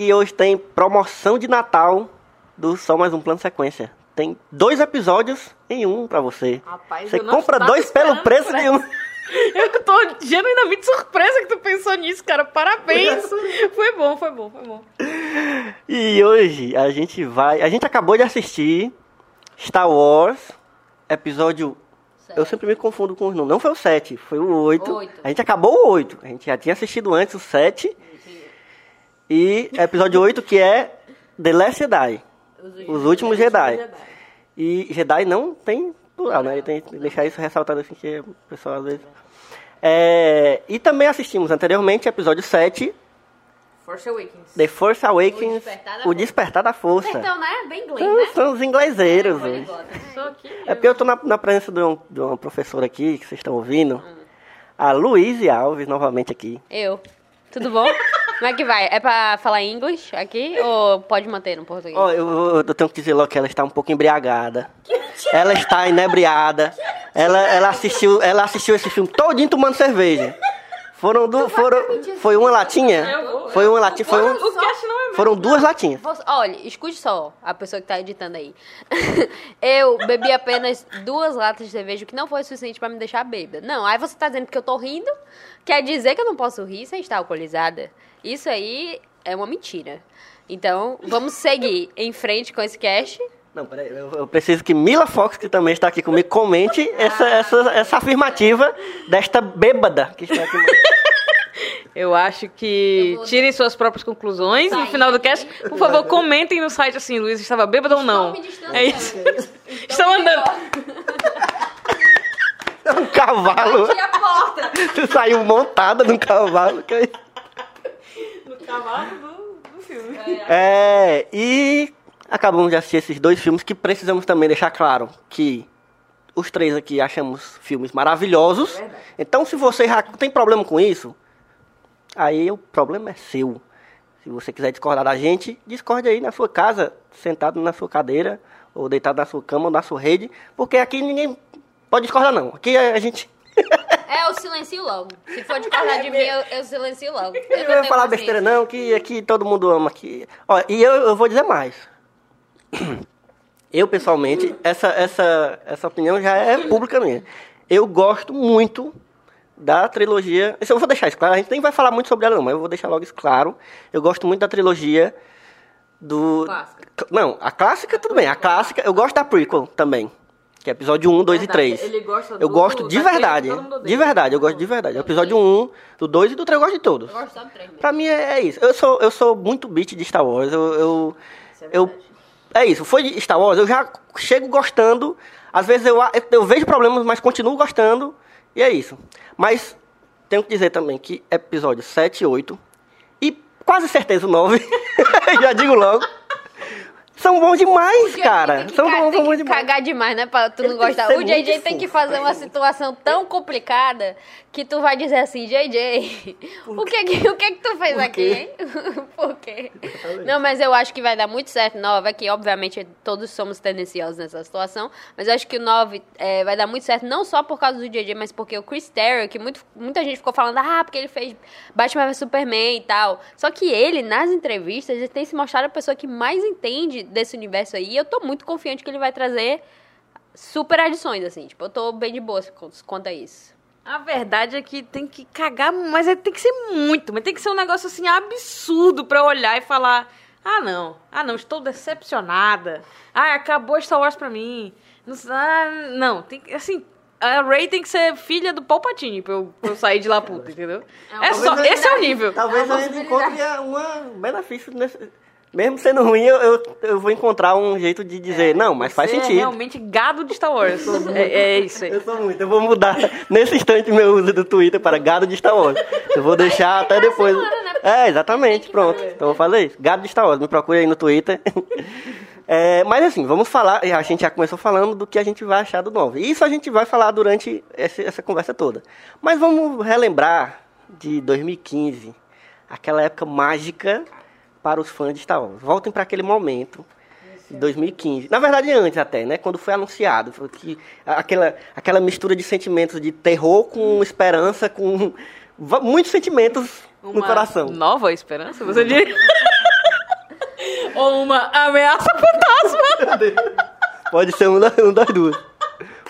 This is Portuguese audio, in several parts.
que hoje tem promoção de Natal do Só Mais Um Plano Sequência. Tem dois episódios em um pra você. Rapaz, você compra dois pelo preço de um. Eu tô genuinamente surpresa que tu pensou nisso, cara. Parabéns. Foi bom, foi bom, foi bom. E hoje a gente vai. A gente acabou de assistir Star Wars, episódio. Eu sempre me confundo com os números. Não foi o 7, foi o 8. Oito. A gente acabou o 8. A gente já tinha assistido antes o 7. E episódio 8, que é The Last Jedi. Os últimos Jedi. E Jedi não tem plural, né? Ele tem que deixar isso ressaltado assim, que o pessoal às vezes. É, e também assistimos anteriormente episódio 7, Force Awakens. The Force Awakens, O Despertar da O Força. Despertar da Força. Então, né? Bem inglês, São, né? são os ingleseiros. aqui. É porque eu tô na, na presença de, um, de uma professora aqui, que vocês estão ouvindo. A Luíse Alves, novamente aqui. Eu. Tudo bom? Como é que vai? É pra falar inglês aqui ou pode manter no português? Ó, eu, eu- tenho que dizer logo que ela está um pouco embriagada. Ela está inebriada. Ela, ela, assistiu, ela assistiu esse filme todinho tomando cerveja. Foram, du, foram foi uma latinha? Foi uma latinha, foi um, é foram duas latinhas. Você- olha, escute só a pessoa que tá editando aí. eu bebi apenas duas latas de cerveja, o que não foi suficiente pra me deixar bêbada. Não, aí você tá dizendo que eu tô rindo, quer dizer que eu não posso rir sem estar alcoolizada. Isso aí é uma mentira. Então, vamos seguir em frente com esse cast. Não, peraí, eu, eu preciso que Mila Fox, que também está aqui comigo, comente essa, essa, essa afirmativa desta bêbada que está aqui. Eu acho que Eu tirem suas próprias conclusões no final do cast. Por favor, comentem no site assim, Luiz estava bêbado ou não. É isso. Estão andando. É um cavalo. a porta! Tu saiu montada num cavalo. que é- No cavalo do, do filme. É, e acabamos de assistir esses dois filmes que precisamos também deixar claro que os três aqui achamos filmes maravilhosos. Então, se você já tem problema com isso, aí o problema é seu. Se você quiser discordar da gente, discorde aí na sua casa, sentado na sua cadeira, ou deitado na sua cama, ou na sua rede, porque aqui ninguém pode discordar não. Aqui a gente É, eu silencio logo. Se for discordar de mim, eu, eu silencio logo. Eu não tenho falar besteira não, que aqui todo mundo ama aqui. Ó, e eu, eu vou dizer mais. Eu, pessoalmente, essa, essa, essa opinião já é pública minha. Eu gosto muito da trilogia. Isso eu vou deixar isso claro, a gente nem vai falar muito sobre ela não, mas eu vou deixar logo isso claro. Eu gosto muito da trilogia do... Clássica. Não, a clássica tudo bem. A clássica, eu gosto da prequel também. Que é episódio 1, 2 e Verdade, 3. ele gosta Eu do- gosto de verdade. De verdade, eu gosto de verdade. O episódio 1, do 2 e do 3 eu gosto de todos. Eu gosto só do três mesmo. Pra mim é, é isso. Eu sou, eu sou muito beat de Star Wars. Eu, eu, Isso é eu- é isso. Foi de Star Wars, eu já chego gostando. Às vezes eu, a- eu vejo problemas, mas continuo gostando. E é isso. Mas tenho que dizer também que episódio 7 e 8 e quase certeza o 9, já digo logo, são bons demais, cara. que, São bons, são bons que demais. cagar demais, né? Pra tu Ele não que gostar. O JJ tem que fazer uma situação tão complicada que tu vai dizer assim, JJ, o que que, o que que tu fez aqui, hein? Por quê? Não, mas eu acho que vai dar muito certo. Nove aqui, obviamente, todos somos tendenciosos nessa situação, mas eu acho que o 9 é, vai dar muito certo, não só por causa do JJ, mas porque o Chris Terrio, que muito, muita gente ficou falando, ah, porque ele fez Batman vs Superman e tal. Só que ele, nas entrevistas, ele tem se mostrado a pessoa que mais entende desse universo aí. Eu tô muito confiante que ele vai trazer super adições, assim. Tipo, eu tô bem de boa quanto a isso. A verdade é que tem que cagar, mas é- tem que ser muito, mas tem que ser um negócio assim absurdo pra eu olhar e falar: ah, não, ah, não, estou decepcionada. Ah, acabou Star Wars pra mim. Não, ah, não tem que, assim. A Ray tem que ser filha do Palpatine pra eu, pra eu sair de lá puta, entendeu? É É uma só, esse é o nível. Talvez É uma a gente encontre um benefício nesse. Mesmo sendo ruim, eu, eu, eu vou encontrar um jeito de dizer, não, mas faz É sentido. realmente gado de Star Wars. é, é isso aí. Eu sou muito, eu vou mudar nesse instante meu uso do Twitter para gado de Star Wars. Eu vou deixar até depois. semana, né? É, exatamente, pronto. Então eu vou fazer isso. Gado de Star Wars, me procure aí no Twitter. É, mas assim, vamos falar, a gente já começou falando do que a gente vai achar do novo. Isso a gente vai falar durante esse- essa conversa toda. Mas vamos relembrar de 2015, aquela época mágica para os fãs de Star Wars. Voltem para aquele momento de 2015. Na verdade, antes até, né? Quando foi anunciado. Foi que, aquela, aquela mistura de sentimentos de terror com esperança, com muitos sentimentos no Uma coração. Nova esperança, você diria? Ou uma ameaça fantasma. Pode ser um, da, um das duas.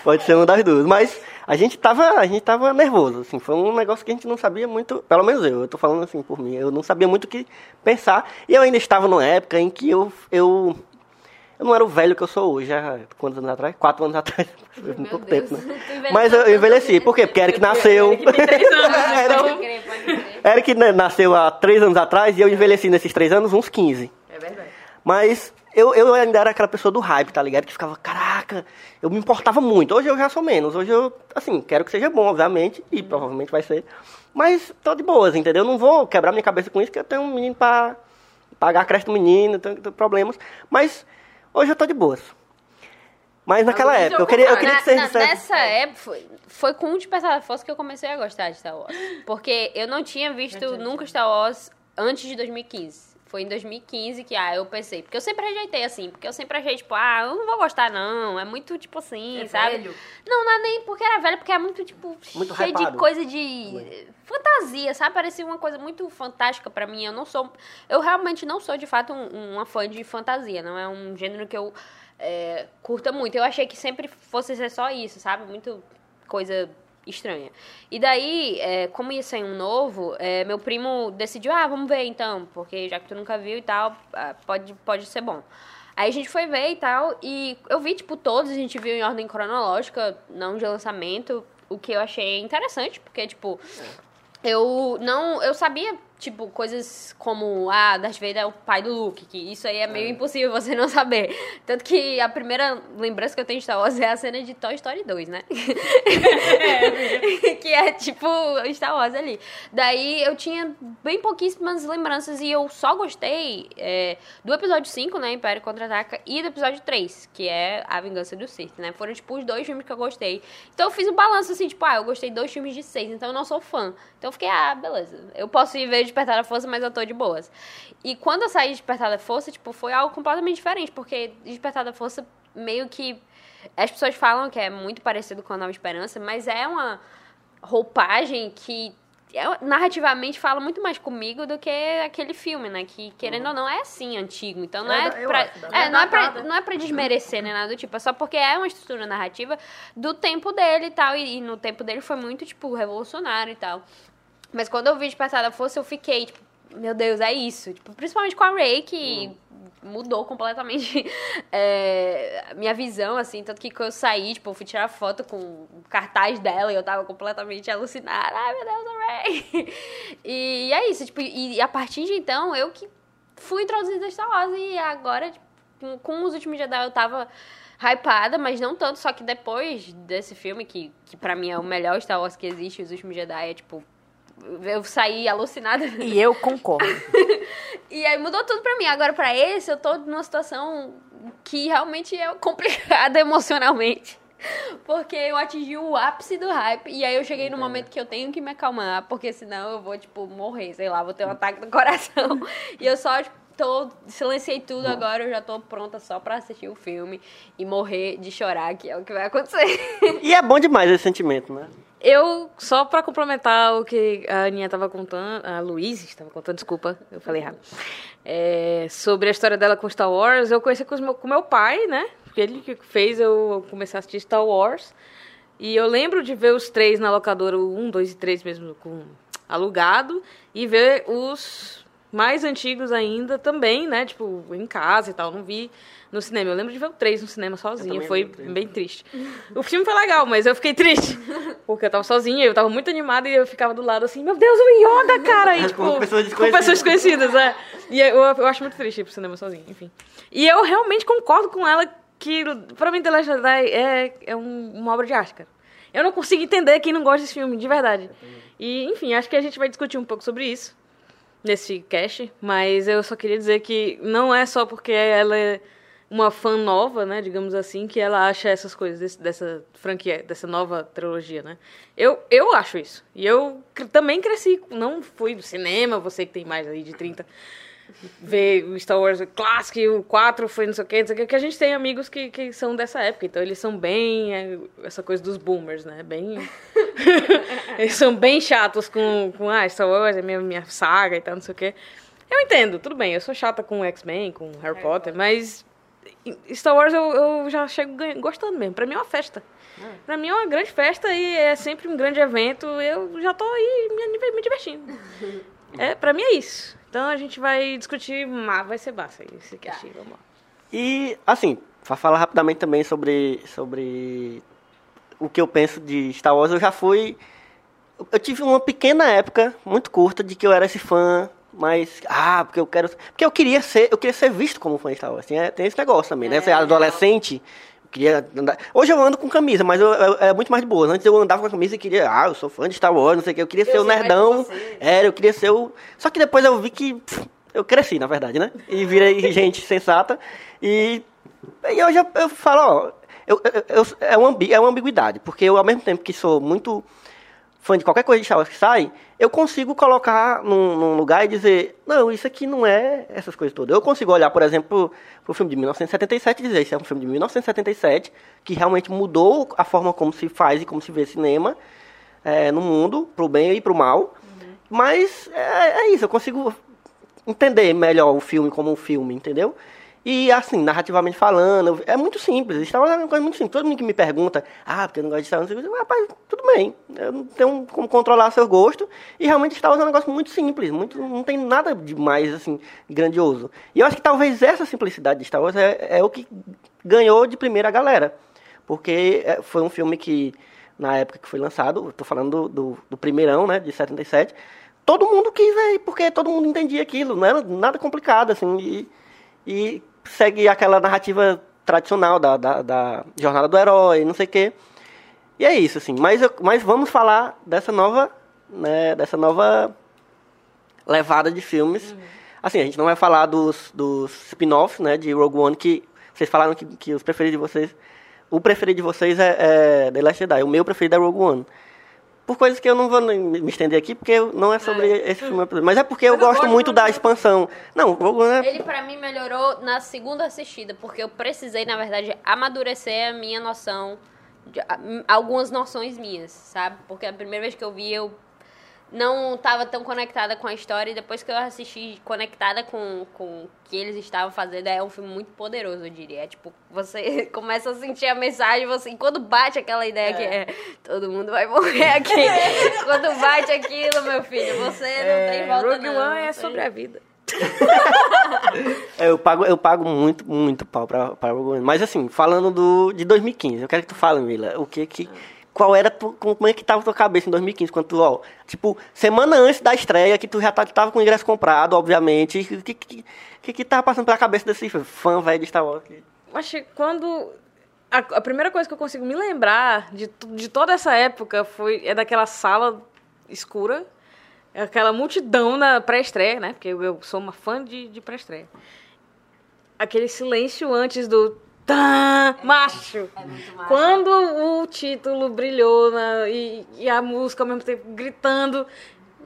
Pode ser um das duas. Mas a gente tava, a gente tava nervoso, assim. Foi um negócio que a gente não sabia muito, pelo menos eu, eu tô falando assim por mim, eu não sabia muito o que pensar. E eu ainda estava numa época em que eu, eu, eu não era o velho que eu sou hoje, há quantos anos atrás? Quatro anos atrás. Meu pouco Deus, tempo, né? Mas eu tanto, envelheci. né? Por quê? Porque Eric nasceu. Eric então. Eric né, nasceu há três anos atrás e eu envelheci nesses três anos uns 15. É verdade. Mas eu, eu ainda era aquela pessoa do hype, tá ligado? Que ficava, caraca, eu me importava muito. Hoje eu já sou menos. Hoje eu, assim, quero que seja bom, obviamente, e provavelmente vai ser. Mas tô de boas, entendeu? Eu não vou quebrar minha cabeça com isso, que eu tenho um menino pra pagar crédito do menino, tenho, tenho problemas. Mas hoje eu tô de boas. Mas naquela hoje época, eu eu queria, eu queria Na- que vocês na- dissessem. Nessa época, foi, foi com o Despertar da Força que eu comecei a gostar de Star Wars. Porque eu não tinha visto nunca Star Wars antes de 2015. Foi em 2015 que, ah, eu pensei. Porque eu sempre rejeitei assim. Porque eu sempre achei, tipo, ah, eu não vou gostar, não. É muito, tipo assim, É sabe? velho. Não, não é nem porque era velho, porque é muito, tipo, Muito cheio de hypado. coisa de fantasia, sabe? Parecia uma coisa muito fantástica pra mim. Eu não sou. Eu realmente não sou, de fato, um- uma fã de fantasia. Não é um gênero que eu é, curta muito. Eu achei que sempre fosse ser só isso, sabe? Muito coisa estranha. E daí, é, como ia sair um novo, é, meu primo decidiu, ah, vamos ver então, porque já que tu nunca viu e tal, ah, pode, pode ser bom. Aí a gente foi ver e tal, e eu vi, tipo, todos, a gente viu em ordem cronológica, não de lançamento, o que eu achei interessante, porque, tipo, eu não. Eu sabia tipo, coisas como, ah, Darth Vader é o pai do Luke, que isso aí é meio impossível você não saber. Tanto que a primeira lembrança que eu tenho de Star Wars é a cena de Toy Story 2, né? que é tipo Star Wars ali. Daí eu tinha bem pouquíssimas lembranças e eu só gostei é, do episódio 5, né, Império Contra-Ataca, e do episódio 3, que é A Vingança do Sith, né? Foram, tipo, os dois filmes que eu gostei. Então eu fiz um balanço, assim, tipo, ah, eu gostei dois filmes de seis, então eu não sou fã. Então eu fiquei, ah, beleza. Eu posso ir ver Despertar da Força, mas eu tô de boas. E quando eu saí de Despertar da Força, tipo, foi algo completamente diferente, porque Despertar da Força meio que. As pessoas falam que é muito parecido com a Nova Esperança, mas é uma roupagem que é, narrativamente fala muito mais comigo do que aquele filme, né? Que, querendo uhum. ou não, é assim, antigo. Então não é, é pra, é, não, é pra, não é pra desmerecer, nem nada do tipo. É só porque é uma estrutura narrativa do tempo dele e tal. E, e no tempo dele foi muito, tipo, revolucionário e tal. Mas quando eu vi Despertar da Força, eu fiquei, tipo, meu Deus, é isso. Tipo, principalmente com a Ray, que uhum. mudou completamente é, minha visão, assim. Tanto que quando eu saí, tipo, eu fui tirar foto com o cartaz dela e eu tava completamente alucinada. Ai, meu Deus, a Ray! E é isso, tipo, e, e a partir de então, eu que fui introduzida a Star Wars e agora, tipo, com, com os últimos Jedi eu tava hypada, mas não tanto, só que depois desse filme, que, que pra mim é o melhor Star Wars que existe, Os Últimos Jedi, é tipo, eu saí alucinada. E eu concordo. e aí mudou tudo pra mim. Agora, pra esse, eu tô numa situação que realmente é complicada emocionalmente. Porque eu atingi o ápice do hype. E aí eu cheguei no momento que eu tenho que me acalmar. Porque senão eu vou, tipo, morrer. Sei lá, vou ter um ataque do coração. e eu só, tipo, tô, silenciei tudo agora, eu já tô pronta só pra assistir o filme e morrer de chorar, que é o que vai acontecer. E é bom demais esse sentimento, né? Eu, só para complementar o que a Aninha estava contando, a Luísa estava contando, desculpa, eu falei errado, é, sobre a história dela com Star Wars, eu conheci com, meu, com meu pai, né? Ele que fez eu começar a assistir Star Wars. E eu lembro de ver os três na locadora, o um, dois e três mesmo, com alugado, e ver os mais antigos ainda também, né? Tipo, em casa e tal. Não vi no cinema. Eu lembro de ver o 3 no cinema sozinha. Foi bem triste. O filme foi legal, mas eu fiquei triste. Porque eu tava sozinha, eu tava muito animada e eu ficava do lado assim, meu Deus, o Yoda, cara! E, tipo, com pessoas desconhecidas. Com pessoas desconhecidas, é. E eu, eu acho muito triste ir pro cinema sozinha, enfim. E eu realmente concordo com ela que, pra mim, The Last Jedi é, é um, uma obra de arte, cara. Eu não consigo entender quem não gosta desse filme, de verdade. E, enfim, acho que a gente vai discutir um pouco sobre isso nesse cast, mas eu só queria dizer que não é só porque ela é uma fã nova, né, digamos assim, que ela acha essas coisas desse, dessa franquia, dessa nova trilogia, né? Eu, eu acho isso. E eu também cresci, não fui do cinema, você que tem mais aí de 30, ver o Star Wars clássico, o 4 foi não sei o que, não sei o que, que a gente tem amigos que, que são dessa época, então eles são bem, é, essa coisa dos boomers, né, bem... eles são bem chatos com, com ah, Star Wars é minha, minha saga e tal, não sei o que. Eu entendo, tudo bem, eu sou chata com X-Men, com Harry, Harry Potter, Potter, mas Star Wars eu, eu já chego gostando mesmo. Pra mim é uma festa. É. Pra mim é uma grande festa e é sempre um grande evento. Eu já tô aí me, me divertindo. é, pra mim é isso. Então a gente vai discutir, mas vai ser massa esse cast. Tá. Vamos lá. E, assim, pra falar rapidamente também sobre, sobre o que eu penso de Star Wars, eu já fui. Eu tive uma pequena época, muito curta, de que eu era esse fã mas, ah, porque eu quero. Porque eu queria ser, eu queria ser visto como fã de Star Wars. Assim, é, tem esse negócio também, né? Você é adolescente. Queria andar... Hoje eu ando com camisa, mas eu, eu, é muito mais de boa. Antes eu andava com a camisa e queria, ah, eu sou fã de Star Wars, não sei o que. Eu queria eu ser o nerdão. Era, eu queria ser o. Só que depois eu vi que pff, eu cresci, na verdade, né? E virei gente sensata. E, e hoje eu, eu falo, ó, eu, eu, é, uma, é uma ambiguidade, porque eu, ao mesmo tempo que sou muito fã de qualquer coisa de Star Wars que sai, eu consigo colocar num, num, lugar e dizer, não, isso aqui não é essas coisas todas. Eu consigo olhar, por exemplo, para o filme de 1977 e dizer, isso é um filme de 1977 que realmente mudou a forma como se faz e como se vê cinema é, no mundo, para o bem e para o mal. Uhum. Mas é, é isso, eu consigo entender melhor o filme como um filme, entendeu? E assim, narrativamente falando, é muito simples. Star Wars é uma coisa muito simples. Todo mundo que me pergunta, ah, porque eu não gosto de Star Wars, eu digo, rapaz, tudo bem. Eu não tenho como controlar seu gosto. E realmente Star Wars é um negócio muito simples, muito, não tem nada de mais assim, grandioso. E eu acho que talvez essa simplicidade de Star Wars é, é o que ganhou de primeira a galera. Porque é, foi um filme que, na época que foi lançado, estou falando do, do, do primeirão, né, de 77, todo mundo quis ver, porque todo mundo entendia aquilo, não era nada complicado, assim, e, e segue aquela narrativa tradicional da, da, da jornada do herói, não sei o quê. E é isso, assim. Mas, eu- mas vamos falar dessa nova, né, dessa nova levada de filmes. Assim, a gente não vai falar dos, dos spin-offs, né, de Rogue One, que vocês falaram que, que os preferidos de vocês... O preferido de vocês é, é The Last Jedi. O meu preferido é Rogue One. Por coisas que eu não vou me estender aqui, porque não é sobre esse filme. Mas é porque eu eu gosto gosto muito da expansão. Não, Rogue One é... Ele pra mim melhorou na segunda assistida, porque eu precisei, na verdade, amadurecer a minha noção, de, a- algumas noções minhas, sabe? Porque a primeira vez que eu vi, eu não tava tão conectada com a história, e depois que eu assisti conectada com, com o que eles estavam fazendo, é um filme muito poderoso, eu diria. É tipo, você começa a sentir a mensagem, você, e quando bate aquela ideia que é todo mundo vai morrer aqui, quando bate aquilo, meu filho, você não tem volta Rogue não. One é sobre a vida. É, Eu pago, eu pago muito, muito pau pra, pra Rogue One. Mas assim, falando do, de 2015, eu quero que tu fale, Mila, o que que... Qual era, tu, como é que tava tua cabeça em 2015, quando tu, ó, tipo, semana antes da estreia, que tu já tá- tava com o ingresso comprado, obviamente, o que que, que que tava passando pela cabeça desse fã velho de Star Wars? Que quando. A, a primeira coisa que eu consigo me lembrar de, de toda essa época foi é daquela sala escura, aquela multidão na pré-estreia, né? Porque eu, eu sou uma fã de, de pré-estreia. Aquele silêncio antes do. Tã, macho! Quando o título brilhou na, e, e a música ao mesmo tempo gritando.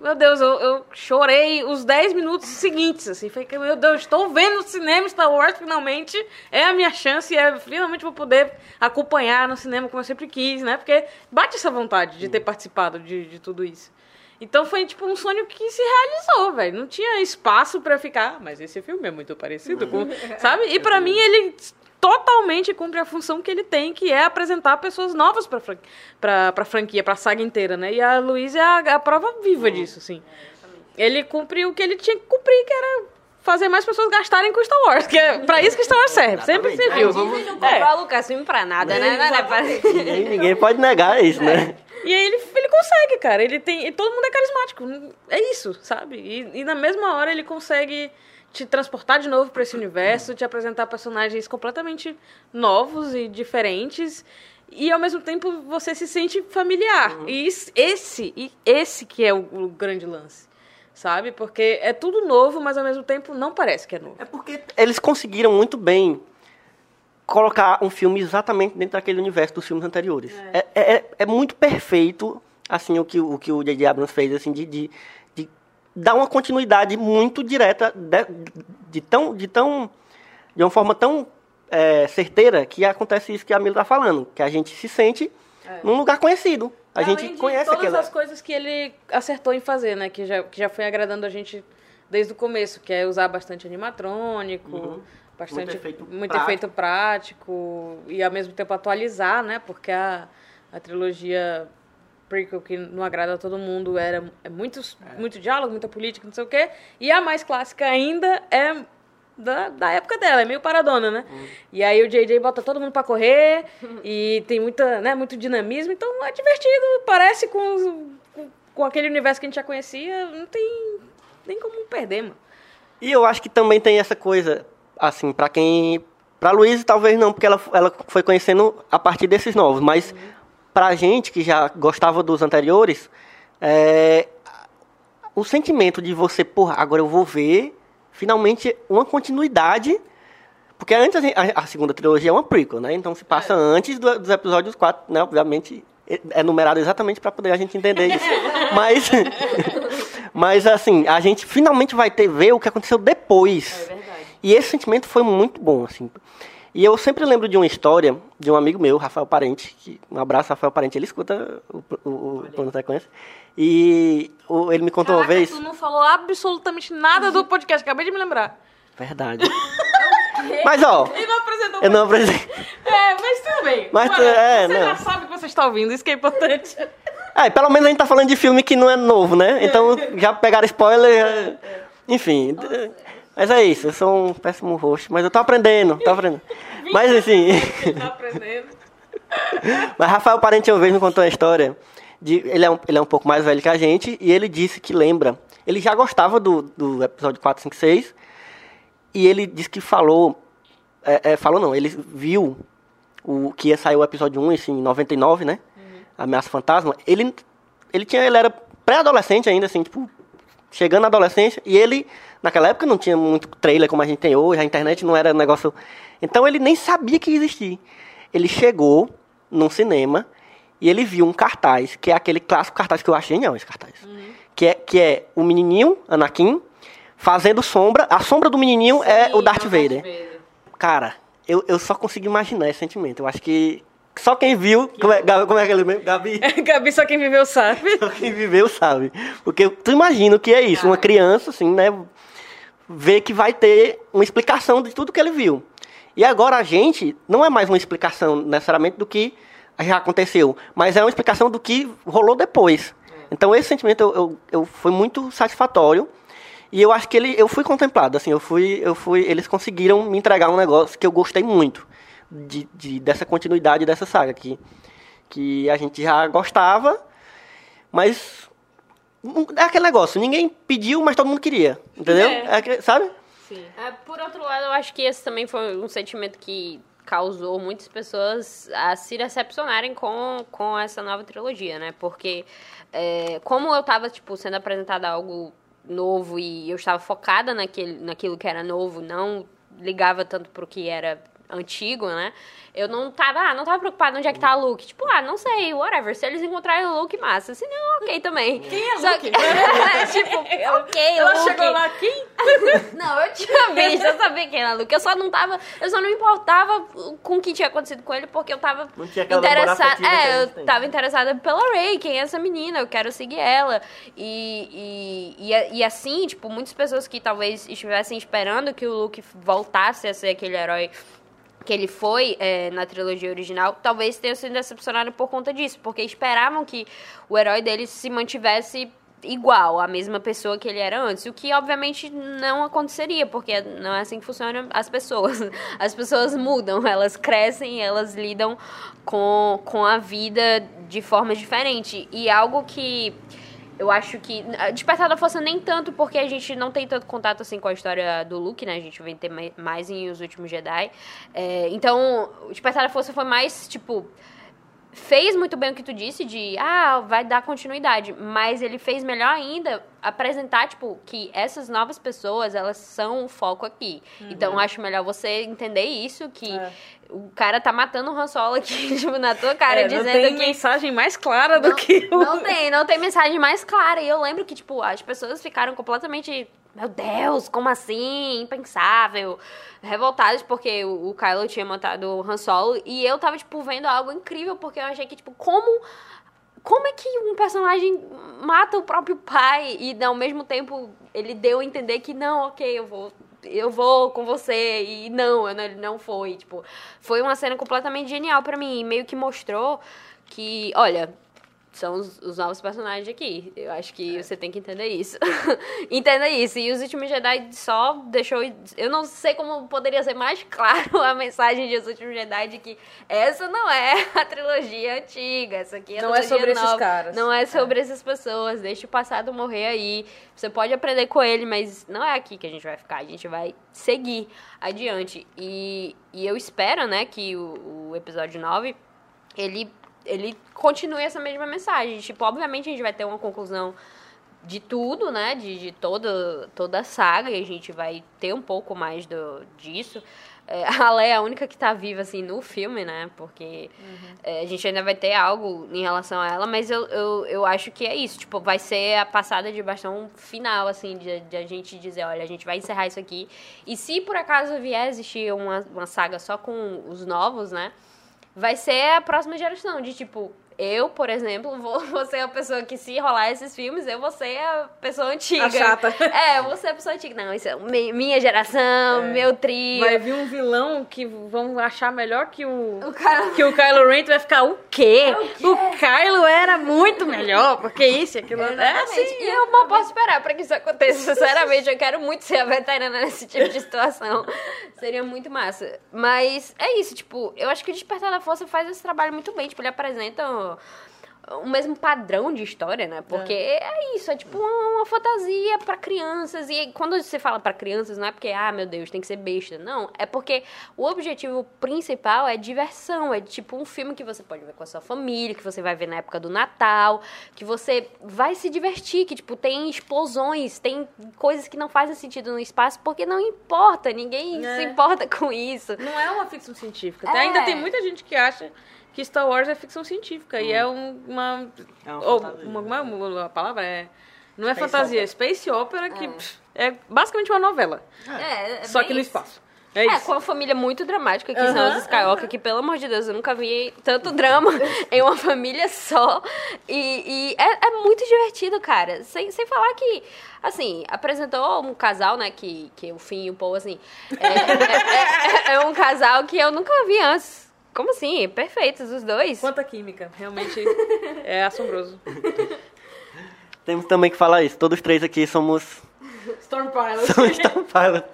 Meu Deus, eu, eu chorei os 10 minutos seguintes, assim. Falei, que, meu Deus, estou vendo o cinema Star Wars finalmente. É a minha chance, é, finalmente vou poder acompanhar no cinema como eu sempre quis, né? Porque bate essa vontade de ter participado de, de tudo isso. Então foi tipo um sonho que se realizou, velho. Não tinha espaço pra ficar, "Ah, mas esse filme é muito parecido com, sabe? E pra mim ele totalmente cumpre a função que ele tem, que é apresentar pessoas novas pra, fran- pra, pra franquia, pra saga inteira, né? E a Luísa é a, a prova viva disso, assim. Ele cumpriu o que ele tinha que cumprir, que era fazer mais pessoas gastarem com Star Wars, que é pra isso que Star Wars serve, sempre serviu. Disney não comprou É. a Lucasfilm pra nada, né? Não, não, pra- Ninguém, ninguém pode negar isso, né? E aí ele, ele consegue, cara. Ele tem. E todo mundo é carismático. É isso, sabe? E, e na mesma hora ele consegue te transportar de novo pra esse universo, te apresentar personagens completamente novos e diferentes. E ao mesmo tempo você se sente familiar. E is- esse, e esse que é o, o grande lance. Sabe? Porque é tudo novo, mas ao mesmo tempo não parece que é novo. É porque eles conseguiram muito bem colocar um filme exatamente dentro daquele universo dos filmes anteriores. É, é, é- é muito perfeito, assim, o que o que o J.J. Abrams fez, assim, de, de, dar uma continuidade muito direta, de, de tão, de tão, de uma forma tão é, certeira que acontece isso que a Mila está falando, que a gente se sente num lugar conhecido. A Além gente conhece todas aquela... as coisas que ele acertou em fazer, né? Que já, que já foi agradando a gente desde o começo, que é usar bastante animatrônico, bastante Muito efeito muito prático. efeito prático e ao mesmo tempo atualizar, né? Porque a, a trilogia prequel que não agrada a todo mundo era é muitos, muito diálogo, muita política, não sei o quê. E a mais clássica ainda é da, da época dela, é meio paradona, né? E aí o JJ bota todo mundo pra correr e tem muita, né, muito dinamismo, então é divertido, parece com, os- com, com aquele universo que a gente já conhecia, não tem nem como perder, mano. E eu acho que também tem essa coisa, assim, pra quem. Pra Luísa talvez não, porque ela, ela foi conhecendo a partir desses novos, mas pra gente que já gostava dos anteriores, é, o sentimento de você, porra, agora eu vou ver finalmente uma continuidade. Porque antes a, a- a segunda trilogia é uma prequel, né? Então se passa antes do- dos episódios 4, né? Obviamente é- é numerado exatamente para poder a gente entender isso. Mas mas assim, a gente finalmente vai ter ver o que aconteceu depois. É verdade. E esse sentimento foi muito bom, assim. E eu sempre lembro de uma história de um amigo meu, Rafael Parente, que, um abraço, Rafael Parente, ele escuta o, o, o Plano Sequência. E o- ele me contou uma Caraca, vez. tu não falou absolutamente nada do podcast, acabei de me lembrar. Verdade. Mas ó, Ele não apresentou eu não apresentei. É, mas tudo bem. Mas tu- é, você não. já sabe que você está ouvindo, isso que é importante. É, pelo menos a gente tá falando de filme que não é novo, né? Então já pegaram spoiler. já- Enfim. d- Mas é isso, eu sou um péssimo host, mas eu tô aprendendo, tô aprendendo. Mas assim. Tá aprendendo. Mas Rafael Parente uma vez me contou uma história de- ele, é um, ele é um pouco mais velho que a gente, e ele disse que lembra. Ele já gostava do, do episódio 4, 5, 6, e ele disse que falou. é, é, falou não, ele viu o que ia sair o episódio 1, esse em 99, né? Ameaça Fantasma. Ele, ele, tinha, ele era pré-adolescente ainda, assim, tipo, chegando na adolescência, e ele, naquela época, não tinha muito trailer como a gente tem hoje, a internet não era negócio. Então ele nem sabia que existia. Ele chegou num cinema e ele viu um cartaz, que é aquele clássico cartaz que eu achei genial, esse cartaz. Que, é, que é o menininho, Anakin, fazendo sombra. A sombra do menininho é o Darth Vader. Cara, eu, eu só consigo imaginar esse sentimento. Eu acho que só quem viu. Como é, como é aquele mesmo? Gabi? Gabi, só quem viveu sabe. Só quem viveu sabe. Porque tu imagina o que é isso. Uma criança, assim, né? Vê que vai ter uma explicação de tudo que ele viu. E agora a gente não é mais uma explicação necessariamente do que já aconteceu, mas é uma explicação do que rolou depois. Então esse sentimento eu, eu, eu foi muito satisfatório. E eu acho que ele, eu fui contemplado, assim, eu fui, eu fui, eles conseguiram me entregar um negócio que eu gostei muito de, de- dessa continuidade dessa saga que, que a gente já gostava, mas é aquele negócio, ninguém pediu, mas todo mundo queria, entendeu? É. É sabe? É, por outro lado, eu acho que esse também foi um sentimento que causou muitas pessoas a se decepcionarem com, com essa nova trilogia, né? Porque é, como eu tava, tipo, sendo apresentada algo novo e eu estava focada naquele, naquilo que era novo, não ligava tanto pro que era antigo, né? Eu não tava, ah, não tava preocupada onde é que tá o Luke. Tipo, ah, não sei, whatever. Se eles encontrarem o Luke, massa. Se não, ok também. Quem é Só Luke? Que, tipo, ok, Ela Luke. chegou lá aqui. Não, eu tinha visto, eu sabia quem era Luke. Eu só não tava. Eu só não me importava com o que tinha acontecido com ele, porque eu tava interessada. É, eu tem. tava interessada pela Ray, quem é essa menina, eu quero seguir ela. E, e, e, e assim, tipo, muitas pessoas que talvez estivessem esperando que o Luke voltasse a ser aquele herói que ele foi é, na trilogia original, talvez tenham sido decepcionados por conta disso, porque esperavam que o herói deles se mantivesse igual, a mesma pessoa que ele era antes, o que obviamente não aconteceria, porque não é assim que funcionam as pessoas. As pessoas mudam, elas crescem, elas lidam com, com a vida de forma diferente. E algo que eu acho que. Despertar da Força nem tanto, porque a gente não tem tanto contato assim com a história do Luke, né? A gente vem ter mai- mais em Os Últimos Jedi. É, então, Despertar da Força foi mais, tipo. Fez muito bem o que tu disse de, ah, vai dar continuidade. Mas ele fez melhor ainda apresentar, tipo, que essas novas pessoas, elas são o foco aqui. Então, eu acho melhor você entender isso, que É. o cara tá matando o Han Solo aqui, tipo, na tua cara, É, não dizendo tem que... mensagem mais clara do Não, que o... não tem, não tem mensagem mais clara. E eu lembro que, tipo, as pessoas ficaram completamente. Meu Deus, como assim? Impensável. Revoltadas porque o, Kylo tinha matado o Han Solo. E eu tava, tipo, vendo algo incrível, porque eu achei que, tipo, como. Como é que um personagem mata o próprio pai e ao mesmo tempo ele deu a entender que não, ok, eu vou eu vou com você e não, não- ele não foi, tipo, foi uma cena completamente genial pra mim, e meio que mostrou que, olha, são os, os novos personagens aqui. Eu acho que você tem que entender isso. Entenda isso. E os últimos Jedi só deixou. Eu não sei como poderia ser mais claro a mensagem de Os Últimos Jedi de que essa não é a trilogia antiga. Essa aqui é a Não é sobre esses nova. caras. Não é sobre essas pessoas. Deixa o passado morrer aí. Você pode aprender com ele, mas não é aqui que a gente vai ficar. A gente vai seguir adiante. E, e eu espero, né, que o, o episódio 9 ele, ele continue essa mesma mensagem. Tipo, obviamente a gente vai ter uma conclusão de tudo, né? De, de toda, toda a saga, e a gente vai ter um pouco mais do, disso. É, a Leia é a única que tá viva, assim, no filme, né? Porque é, a gente ainda vai ter algo em relação a ela, mas eu, eu, eu acho que é isso. Tipo, vai ser a passada de bastão final, assim, de, de a gente dizer, olha, a gente vai encerrar isso aqui. E se por acaso vier existir uma, uma saga só com os novos, né? Vai ser a próxima geração. De tipo, eu, por exemplo, vou, vou ser a pessoa que, se rolar esses filmes, eu vou ser a pessoa antiga. A chata. É, eu vou ser a pessoa antiga. Não, isso é mi- minha geração, meu trio. Vai vir um vilão que vão achar melhor que o... O cara. Que o Kylo Ren vai ficar, o quê? O, Kylo era muito melhor, porque isso e aquilo... É Exatamente. assim, e eu mal posso esperar pra que isso aconteça. Sinceramente, eu quero muito ser a veterana nesse tipo de situação. Seria muito massa. Mas é isso, tipo, eu acho que o Despertar da Força faz esse trabalho muito bem. Tipo, ele apresenta o mesmo padrão de história, né? Porque é, isso, é tipo uma, uma fantasia pra crianças. E quando você fala pra crianças, não é porque, ah, meu Deus, tem que ser besta. Não, é porque o objetivo principal é diversão. É tipo um filme que você pode ver com a sua família, que você vai ver na época do Natal, que você vai se divertir, que, tipo, tem explosões, tem coisas que não fazem sentido no espaço, porque não importa, ninguém É. se importa com isso. Não é uma ficção científica. É. Ainda tem muita gente que acha que Star Wars é ficção científica. E é um- uma. É uma ou, fantasia. uma, uma- uma- a palavra é. Não é Space fantasia, opera. Space Opera, que pff, é basicamente uma novela. É, é só bem que no espaço. É É, com uma família muito dramática, que são os Skywalker, que pelo amor de Deus, eu nunca vi tanto drama em uma família só. E, e é, é muito divertido, cara. Sem, sem falar que, assim, apresentou um casal, né, que, que o Finn e o Paul, assim, é, é- é- é um casal que eu nunca vi antes. Como assim? Perfeitos os dois. Quanta química. Realmente é assombroso. Temos também que falar isso. Todos três aqui somos, Storm Pilot. somos Pilot.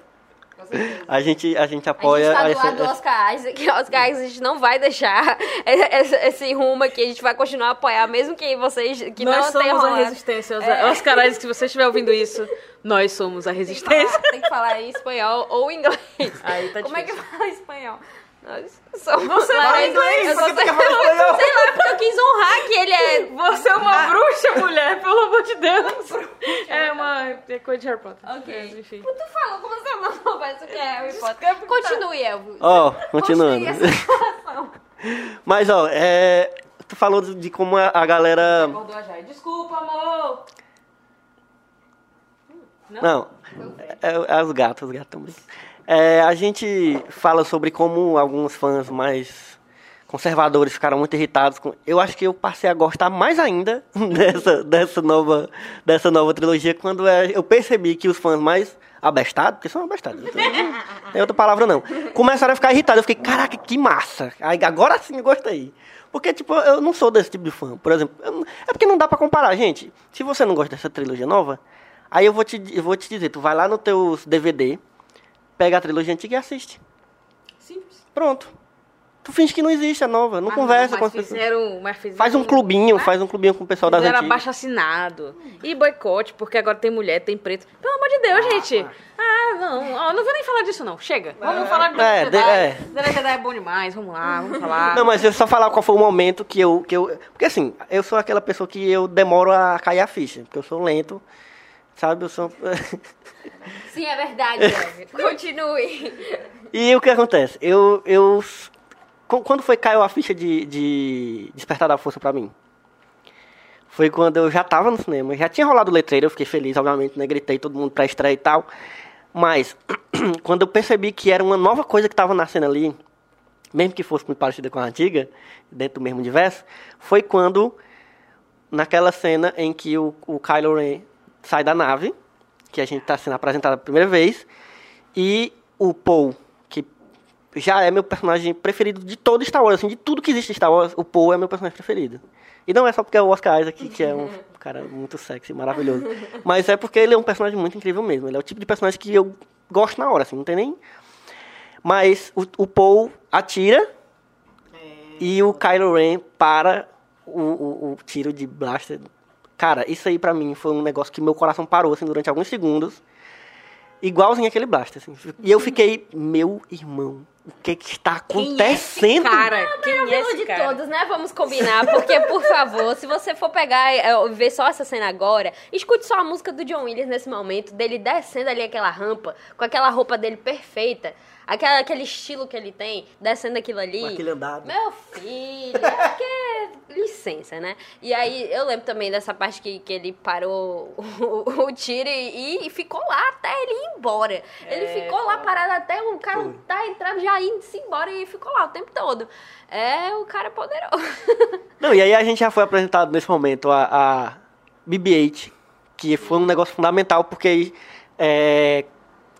Certeza. A gente, a gente A apoia gente tá do essa- lado do Oscar Isaac. Oscar Isaac, a gente não vai deixar esse, esse rumo aqui. A gente vai continuar a apoiar, mesmo que vocês que nós não tenham somos a resistência. Os, É. Oscar Isaac, se você estiver ouvindo isso, nós somos a Tem que, resistência. falar, tem que falar em espanhol ou inglês. Aí tá Como é que difícil. fala em espanhol? Nós somos. Você eu por que só tu sei, quer falar espanhol? sei lá, porque eu quis honrar que ele é. Você é uma bruxa, mulher, pelo amor de Deus. É uma é coisa de Harry Potter. Ok. Mas, enfim. Tu falou como se eu não soubesse o que é Harry Potter. É tá- Continue, Elvis. Ó, continuando. Essa situação. Mas, ó, é, tu falou de como a, galera... Desculpa, amor. Não, é, é os gatos, os gatos também. É, a gente fala sobre como alguns fãs mais conservadores ficaram muito irritados com. Eu acho que eu passei a gostar mais ainda dessa, dessa, nova, dessa nova trilogia quando é, eu percebi que os fãs mais abestados, porque são abestados, então, não tem outra palavra não, começaram a ficar irritados. Eu fiquei, caraca, que massa! Agora sim eu gostei. Porque, tipo, eu não sou desse tipo de fã. Por exemplo, eu é porque não dá pra comparar, gente. Se você não gosta dessa trilogia nova, aí eu vou te, eu vou te dizer, tu vai lá no teu DVD, pega a trilogia antiga e assiste. Simples. Pronto. Tu finge que não existe a nova, não Mas conversa Ah, não, com mas as pessoas. fizeram, mas fizeram, Faz um clubinho, faz um clubinho com o pessoal das Fizeram antigas. abaixo assinado. E boicote, porque agora tem mulher, tem preto. Pelo amor de Deus, gente. Ah, não. Ó, não vou nem falar disso, não. Chega. Vamos falar de É, é. Jedi. Last Jedi é bom demais. Vamos lá, vamos falar. Não, mas eu só falar qual foi o momento que eu, que eu. Porque assim, eu sou aquela pessoa que eu demoro a cair a ficha. Porque eu sou lento. Sabe? Eu sou. Sim, é verdade. Continue. e o que acontece? Eu. eu qu- quando foi caiu a ficha de, de Despertar da Força pra mim? Foi quando eu já tava no cinema. Já tinha rolado o letreiro, eu fiquei feliz, obviamente, né? Gritei todo mundo pra estreia e tal. Mas, quando eu percebi que era uma nova coisa que tava nascendo ali, mesmo que fosse muito parecida com a antiga, dentro do mesmo universo, foi quando, naquela cena em que o, o Kylo Ren sai da nave, que a gente está sendo apresentado a primeira vez, e o Paul, que já é meu personagem preferido de todo Star Wars, assim, de tudo que existe em Star Wars, o Paul é meu personagem preferido. E não é só porque é o Oscar Isaac, que é um cara muito sexy, maravilhoso, mas é porque ele é um personagem muito incrível mesmo. Ele é o tipo de personagem que eu gosto na hora, assim, não tem nem... Mas o, o Paul atira e o Kylo Ren para o, o, o tiro de blaster. Cara, isso aí pra mim foi um negócio que meu coração parou assim, durante alguns segundos. Igualzinho aquele blaster. Assim. E eu fiquei, meu irmão, o que, que está Quem é acontecendo? cara? Quem é esse de cara? todos, né? Vamos combinar, porque, por favor, se você for pegar e ver só essa cena agora, escute só a música do John Williams nesse momento, dele descendo ali aquela rampa, com aquela roupa dele perfeita, aquela, aquele estilo que ele tem, descendo aquilo ali. Com aquele andado. Meu filho, é porque... Licença, né? E aí, eu lembro também dessa parte que, que ele parou o, o tiro e, e ficou lá até ele ir embora. ele É, ficou lá parado até o cara Foi. tá entrando, já indo-se embora e ficou lá o tempo todo. É o cara poderoso. Não, e aí a gente já foi apresentado nesse momento a, a BB-8, que foi um negócio fundamental, porque é,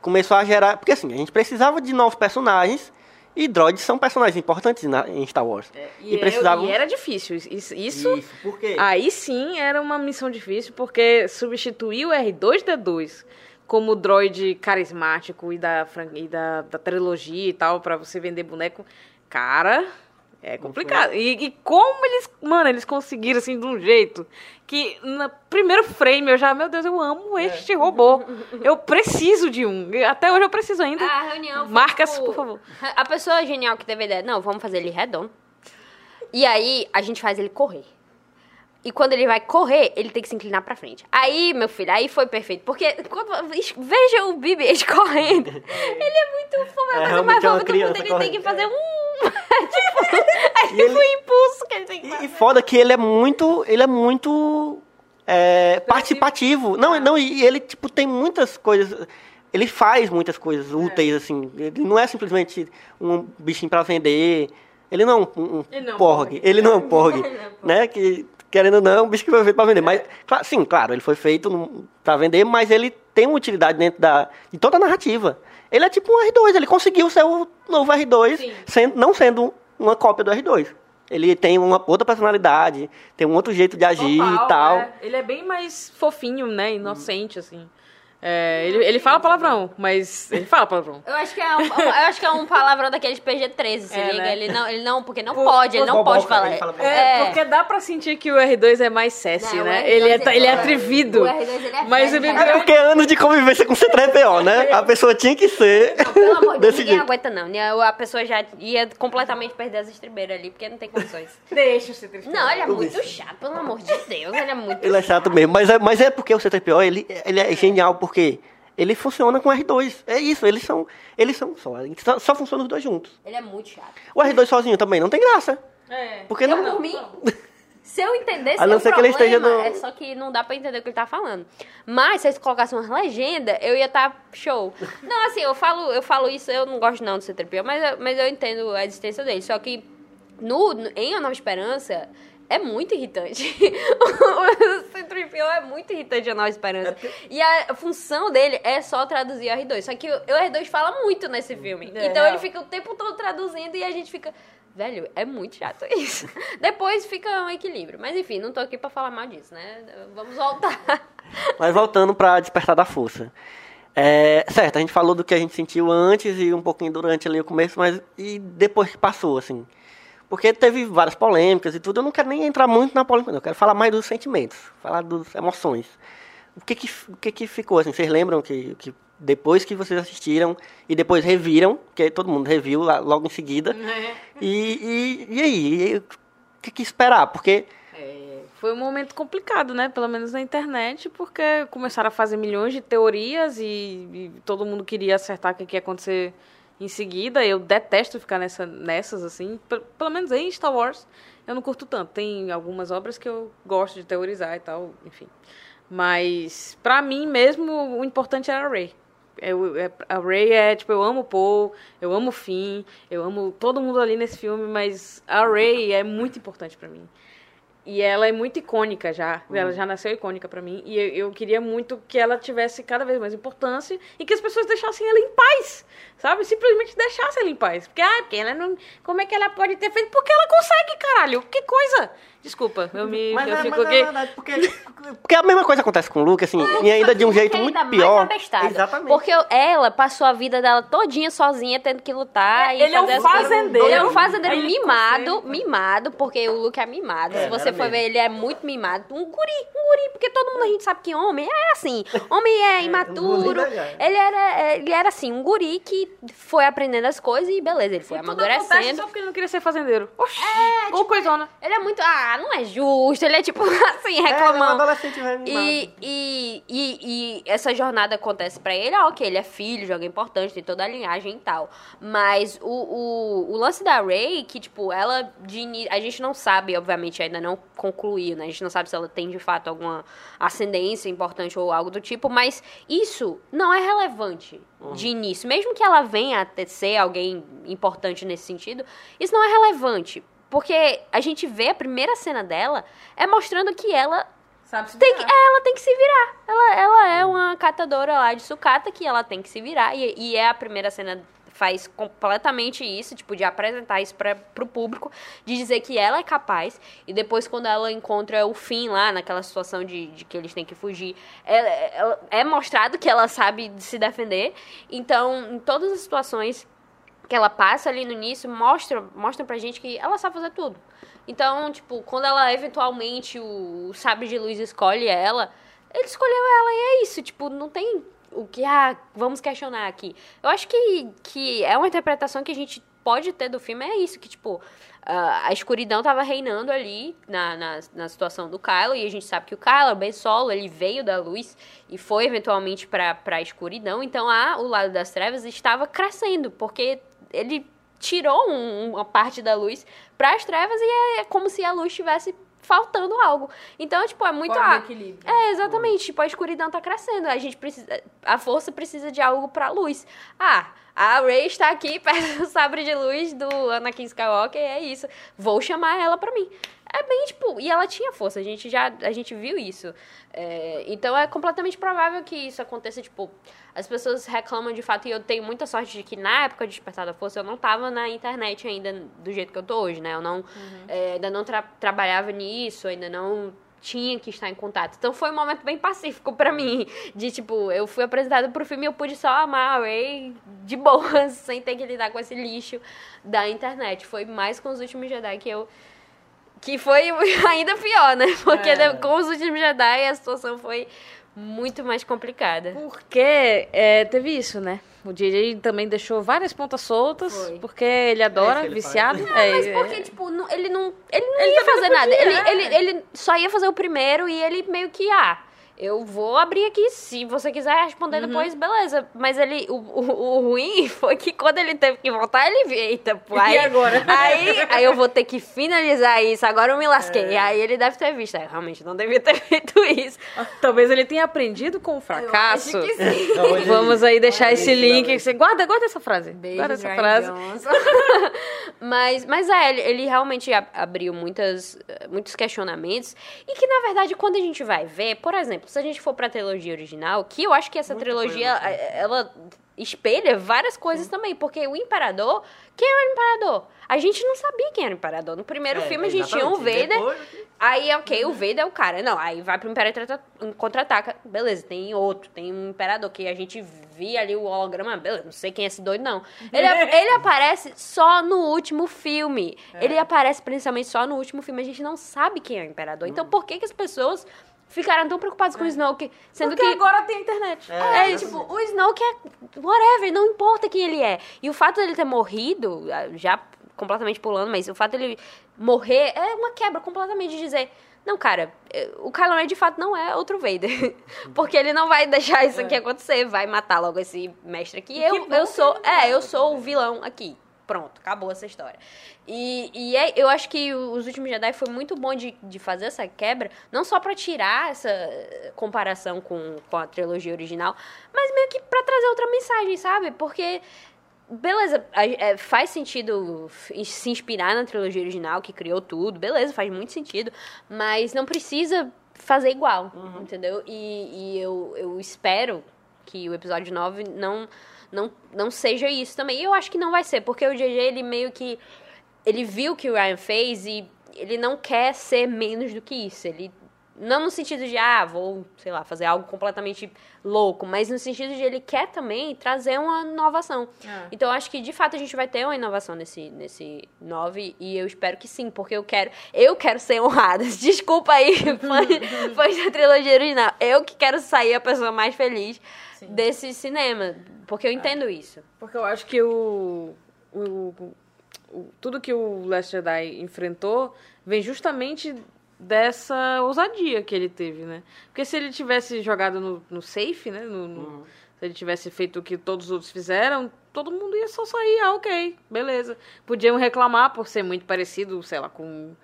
começou a gerar... Porque assim, a gente precisava de novos personagens, e droids são personagens importantes na- em Star Wars. E, precisavam... e era difícil. Isso, isso quê? Aí sim era uma missão difícil, porque substituir o R2D2 como droid carismático e da, e da, da trilogia e tal, pra você vender boneco, cara, É complicado. E, e como eles, mano, eles conseguiram assim de um jeito que no primeiro frame eu já, meu Deus, eu amo este robô. Eu preciso de um. Até hoje eu preciso ainda. A reunião Marcas, tipo, por favor. A pessoa genial que teve a ideia, não, vamos fazer ele redondo. E aí, a gente faz ele correr. E quando ele vai correr, ele tem que se inclinar pra frente. Aí, meu filho, aí foi perfeito. Porque quando, veja o BB-8 correndo. Ele é muito fofo, é a coisa mais é uma fofa do mundo. Ele correndo. tem que fazer um... tipo, é ele- o impulso que ele tem que fazer. e foda que ele é muito. Ele é muito. é, participativo. Não, não, e ele, tipo, tem muitas coisas. Ele faz muitas coisas úteis, assim. Ele não é simplesmente um bichinho pra vender. Ele não é um, um Ele não é um porg. porg. Ele não é um porg. né? Que, querendo ou não, é um bicho que foi feito pra vender. Mas, cla- sim, claro, ele foi feito pra vender, mas ele tem uma utilidade dentro da, de toda a narrativa. Ele é tipo um R2, ele conseguiu ser o novo R2, Sim. sendo- não sendo uma cópia do R2. Ele tem uma outra personalidade, tem um outro jeito de agir Total, e tal. é. Ele é bem mais fofinho, né? Inocente, assim. É, ele, ele fala palavrão, mas ele fala palavrão. Eu acho que é um, eu acho que é um palavrão daqueles PG-13, se É, liga. né? Ele não, ele não, porque não Por- pode, ele por não pode falar. fala É, porque dá pra sentir que o R2 é mais sassy, Não, né? R2 Ele é, ele- ele é é- atrevido. o R2 ele é mas já. É porque é anos de convivência com C3PO, né? A pessoa tinha que ser Não, pelo amor de Deus, ninguém aguenta não. A pessoa já ia completamente perder as estribeiras ali, porque não tem condições. Deixa o C3PO. Não, ele é muito chato, pelo amor de Deus, ele é muito Ele é chato mesmo, mas é, mas é porque o C3PO, ele, ele é genial, porque ele funciona com o R2. É isso, eles são, eles são só, só, só funcionam os dois juntos. Ele é muito chato. O R2 sozinho também não tem graça, É. porque Eu, não... por mim, se eu entendesse A não ser que ele esteja no- é só que não dá pra entender o que ele tá falando. Mas se eles colocassem umas legendas, eu ia estar show. Não, assim, eu falo, eu falo isso, eu não gosto não do C-3PO, mas, eu- mas eu entendo a existência dele. Só que no, no- em A Nova Esperança... É muito irritante. o C-3PO é muito irritante a Nova Esperança. E a função dele é só traduzir o R2. Só que o, o R2 fala muito nesse filme. É, então ele fica o tempo todo traduzindo e a gente fica... Velho, é muito chato isso. Depois fica um equilíbrio. Mas enfim, não tô aqui pra falar mal disso, né? Vamos voltar. Mas voltando pra Despertar da Força. É, certo, a gente falou do que a gente sentiu antes e um pouquinho durante ali o começo, mas e depois que passou, assim? Porque teve várias polêmicas e tudo, eu não quero nem entrar muito na polêmica, não. eu quero falar mais dos sentimentos, falar das emoções. O que que, o que, que ficou, assim, vocês lembram que, que depois que vocês assistiram e depois reviram, porque todo mundo reviu lá- logo em seguida, É. e, e, e aí, o que, que esperar? Porque É, foi um momento complicado, né? Pelo menos na internet, porque começaram a fazer milhões de teorias e, e todo mundo queria acertar o que que ia acontecer em seguida. Eu detesto ficar nessa, nessas, assim. Pe- Pelo menos em Star Wars, eu não curto tanto. Tem algumas obras que eu gosto de teorizar e tal, enfim. Mas, pra mim mesmo, o importante era a Rey. Eu, é- a Rey é, tipo, eu amo o Paul, eu amo o Finn, eu amo todo mundo ali nesse filme, mas a Rey é muito importante pra mim. E ela é muito icônica já. Ela já nasceu icônica pra mim. E eu, eu queria muito que ela tivesse cada vez mais importância e que as pessoas deixassem ela em paz. Sabe? Simplesmente deixassem ela em paz. Porque, ah, porque ela não. Como é que ela pode ter feito? Porque ela consegue, caralho. Que coisa! Desculpa, eu me. Mas, eu é, fico mas é aqui. verdade, porque, porque a mesma coisa acontece com o Luke, assim, e ainda de um jeito muito ainda pior. Exatamente. Porque ela passou a vida dela todinha sozinha, tendo que lutar. e Ele é um fazer as coisas. fazendeiro. Ele é um fazendeiro Ele mimado, consegue. mimado, porque o Luke é mimado. É, Se você for mesmo. ver, ele é muito mimado. Um guri, um guri, porque todo mundo a gente sabe que homem é assim. Homem é imaturo. guri legal. ele era, ele era assim, um guri que foi aprendendo as coisas e beleza, ele foi E tudo acontece amadurecendo. só porque ele não queria ser fazendeiro. Oxi! É, Ou coisona. Ele é muito. Ah, não é justo. Ele é tipo assim, É, ele é um reclamando. E, e, e, e essa jornada acontece pra ele, ah, ok, ele é filho de alguém importante, tem toda a linhagem e tal. Mas o, o, o lance da Ray, que, tipo, ela de A gente não sabe, obviamente, ainda não concluiu, né? A gente não sabe se ela tem de fato alguma ascendência importante ou algo do tipo, mas isso não é relevante de início. Mesmo que ela venha a ser alguém importante nesse sentido, isso não é relevante. Porque a gente vê a primeira cena dela é mostrando que ela tem que, é, ela tem que se virar. Ela, ela é uma catadora lá de sucata que ela tem que se virar. E, e é a primeira cena faz completamente isso, tipo, de apresentar isso para pro público, de dizer que ela é capaz. E depois, quando ela encontra o fim lá, naquela situação de, de que eles têm que fugir, ela- ela- é mostrado que ela sabe se defender. Então, em todas as situações que ela passa ali no início mostra, mostra pra gente que ela sabe fazer tudo. Então, tipo, quando ela eventualmente o, o sabre de luz escolhe ela, ele escolheu ela e é isso. Tipo, não tem o que, ah, vamos questionar aqui. Eu acho que, que é uma interpretação que a gente pode ter do filme, é isso, que, tipo, a escuridão tava reinando ali na, na, na situação do Kylo, e a gente sabe que o Kylo, bem solo, ele veio da luz e foi eventualmente pra, pra escuridão, então a, o lado das trevas estava crescendo, porque ele tirou um- uma parte da luz para as trevas e é como se a luz estivesse faltando algo. Então, tipo, é muito Fora ah, equilíbrio. É, exatamente, tipo, a escuridão tá crescendo, a gente precisa a força precisa de algo pra luz. Ah, a Rey está aqui perto do sabre de luz do Anakin Skywalker, é isso. Vou chamar ela pra mim. É bem, tipo, e ela tinha força, a gente já, a gente viu isso. É, então é completamente provável que isso aconteça, tipo, as pessoas reclamam de fato, e eu tenho muita sorte de que na época de Despertar da Força eu não tava na internet ainda do jeito que eu tô hoje, né? Eu não, é, ainda não tra- trabalhava nisso, ainda não tinha que estar em contato. Então foi um momento bem pacífico pra mim, de tipo, eu fui apresentada pro filme e eu pude só amar a Rey de boas, sem ter que lidar com esse lixo da internet. Foi mais com os últimos Jedi que eu que foi ainda pior, né? Porque É. com os últimos Jedi a situação foi muito mais complicada. Porque é, teve isso, né? O DJ também deixou várias pontas soltas, Foi. porque ele adora, É ele viciado. faz. É, Mas é, porque, tipo, não- ele não, ele não Ele ia fazer não nada. podia, Ele, é. ele, ele só ia fazer o primeiro e ele meio que, ah, eu vou abrir aqui, se você quiser responder Uhum. depois, beleza. Mas ele, o, o, o ruim foi que quando ele teve que voltar, ele viu, eita, pô, aí, E agora? Aí, aí eu vou ter que finalizar isso, agora eu me É. lasquei. Aí ele deve ter visto, é, realmente não devia ter feito isso. Talvez ele tenha aprendido com o fracasso. Eu acho que sim. Então, hoje- Vamos aí deixar esse link. galera. Você guarda, guarda essa frase. guarda essa frase. mas, mas é, ele, ele realmente abriu muitas, eh, muitos questionamentos. E que, na verdade, quando a gente vai ver, por exemplo, se a gente for pra trilogia original, que eu acho que essa Muita trilogia, coisa, eh, ela espelha várias coisas também. Porque o Imperador, quem era o Imperador? A gente não sabia quem era o Imperador. No primeiro É, filme a gente tinha o. Vader. Depois- Aí, ok, o Vader é o cara. Não, aí vai pro Trata- Contra-Ataca. Beleza, tem outro. Tem um Imperador que a gente via ali o holograma. Beleza, não sei quem é esse doido, não. Ele, ele aparece só no último filme. Ele aparece principalmente só no último filme. A gente não sabe quem é o Imperador. Então, por que, que as pessoas ficaram tão preocupadas com o Snoke? Sendo Porque que... agora tem internet. É, É, exatamente. tipo, o Snoke é whatever, não importa quem ele é. E o fato dele ter morrido, ah, já completamente pulando, mas o fato dele morrer é uma quebra completamente de dizer, não, cara, eh, o Kylo Ren de fato não é outro Vader. Porque ele não vai deixar isso aqui acontecer, vai matar logo esse mestre aqui. É. que Eu, eu sou, é, eu sou o vilão aqui. Pronto, acabou essa história. E, e é- eu acho que os últimos Jedi foi muito bom de, de fazer essa quebra, não só pra tirar essa eh, comparação com, com a trilogia original, mas meio que pra trazer outra mensagem, sabe? Porque, beleza, é, faz sentido se inspirar na trilogia original, que criou tudo, beleza, faz muito sentido, mas não precisa fazer igual, entendeu? E, e eu, eu espero que o episódio 9 não, não, não seja isso também. E eu acho que não vai ser, porque o GG, ele meio que. Ele viu o que o Ryan fez e ele não quer ser menos do que isso. Ele. Não no sentido de, ah, vou, sei lá, fazer algo completamente louco, mas no sentido de ele quer também trazer uma inovação. Ah. Então eu acho que de fato a gente vai ter uma inovação nesse, nesse 9 e eu espero que sim, porque eu quero, eu quero ser honrada. Desculpa aí, fãs, fãs da trilogia original. Eu que quero sair a pessoa mais feliz Sim. desse cinema, porque eu entendo isso. Porque eu acho que o, o, o- tudo que o Last Jedi enfrentou vem justamente dessa ousadia que ele teve, né? Porque se ele tivesse jogado no, no safe, né? No, no- Se ele tivesse feito o que todos os outros fizeram, todo mundo ia só sair, ah, ok, beleza. Podiam reclamar por ser muito parecido, sei lá, com,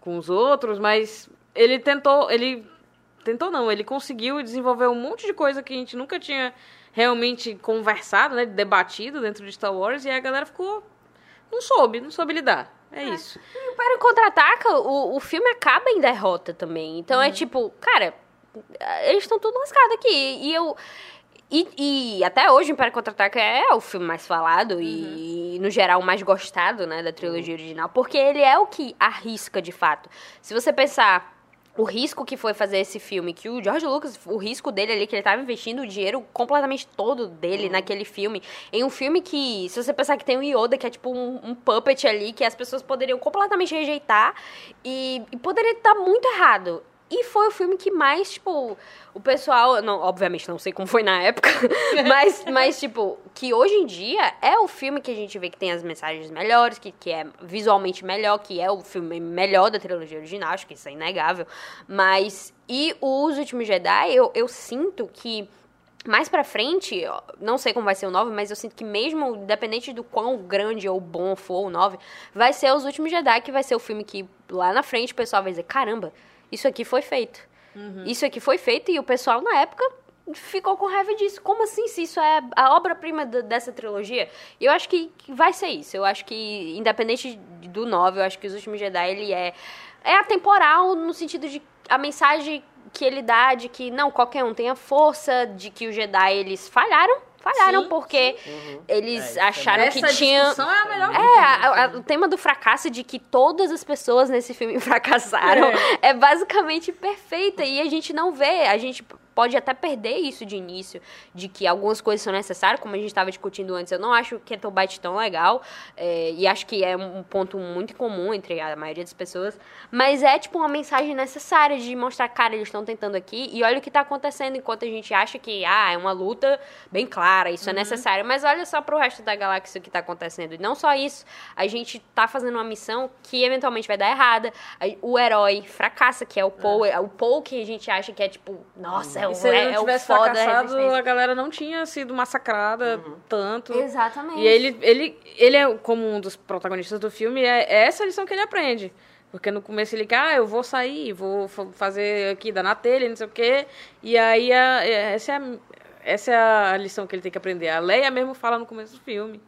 com os outros, mas ele tentou, ele tentou não, ele conseguiu desenvolver um monte de coisa que a gente nunca tinha realmente conversado, né, debatido dentro de Star Wars e a galera ficou não soube, não soube lidar. É, isso. O Império Contra-Ataca, o, o filme acaba em derrota também. Então é tipo, cara, eles estão tudo lascados aqui. E eu. E, e até hoje o Império Contra-Ataca é o filme mais falado e, no geral, o mais gostado, né, da trilogia original. Porque ele é o que arrisca, de fato. Se você pensar o risco que foi fazer esse filme, que o George Lucas, o risco dele ali, que ele tava investindo o dinheiro completamente todo dele naquele filme, em um filme que, se você pensar que tem o Yoda, que é tipo um, um puppet ali, que as pessoas poderiam completamente rejeitar, e, e poderia estar muito errado. E foi o filme que mais, tipo, o pessoal. Não, obviamente não sei como foi na época, mas, mas, tipo, que hoje em dia é o filme que a gente vê que tem as mensagens melhores, que, que é visualmente melhor, que é o filme melhor da trilogia original, acho que isso é inegável. Mas. E Os Últimos Jedi, eu, eu sinto que. Mais pra frente, não sei como vai ser o 9, mas eu sinto que mesmo, independente do quão grande ou bom for o 9, vai ser Os Últimos Jedi, que vai ser o filme que lá na frente o pessoal vai dizer, caramba, isso aqui foi feito. Isso aqui foi feito e o pessoal na época ficou com raiva disso. Como assim, se isso é a obra-prima dessa trilogia? Eu acho que, que vai ser isso. Eu acho que, independente do 9, eu acho que Os Últimos Jedi, ele é, é atemporal no sentido de a mensagem que ele dá de que, não, qualquer um tem a força, de que os Jedi, eles falharam. Falharam Sim, porque eles É, isso é acharam Essa que tinha... discussão é a melhor É, a- a- o tema do fracasso de que todas as pessoas nesse filme fracassaram é. basicamente perfeita e a gente não vê, a gente pode até perder isso de início, de que algumas coisas são necessárias, como a gente estava discutindo antes. Eu não acho que Keto Bite tão legal é, e acho que é um ponto muito comum entre a maioria das pessoas, mas é tipo uma mensagem necessária de mostrar, cara, eles estão tentando aqui e olha o que tá acontecendo enquanto a gente acha que, ah, é uma luta bem clara, isso é necessário, mas olha só pro resto da galáxia o que tá acontecendo. E não só isso, a gente tá fazendo uma missão que eventualmente vai dar errada, o herói fracassa, que é o Paul, é. o Paul que a gente acha que é tipo, nossa, é E se ele é, não é tivesse foda da fracassado, resistência. a galera não tinha sido massacrada tanto. Exatamente. E ele, ele, ele é, como um dos protagonistas do filme, é é essa a lição que ele aprende. Porque no começo ele, ah, eu vou sair, vou fa- fazer aqui, dar na telha, não sei o quê. E aí, a- é- essa, é a, essa é a lição que ele tem que aprender. A Leia mesmo fala no começo do filme.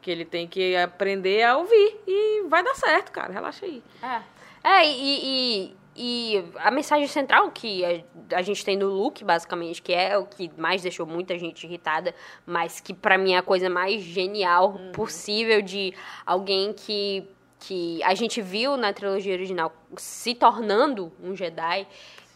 Que ele tem que aprender a ouvir. E vai dar certo, cara. Relaxa aí. É, é e, e, e a mensagem central que a, a gente tem no Luke, basicamente, que é o que mais deixou muita gente irritada, mas que pra mim é a coisa mais genial possível de alguém que, que a gente viu na trilogia original se tornando um Jedi.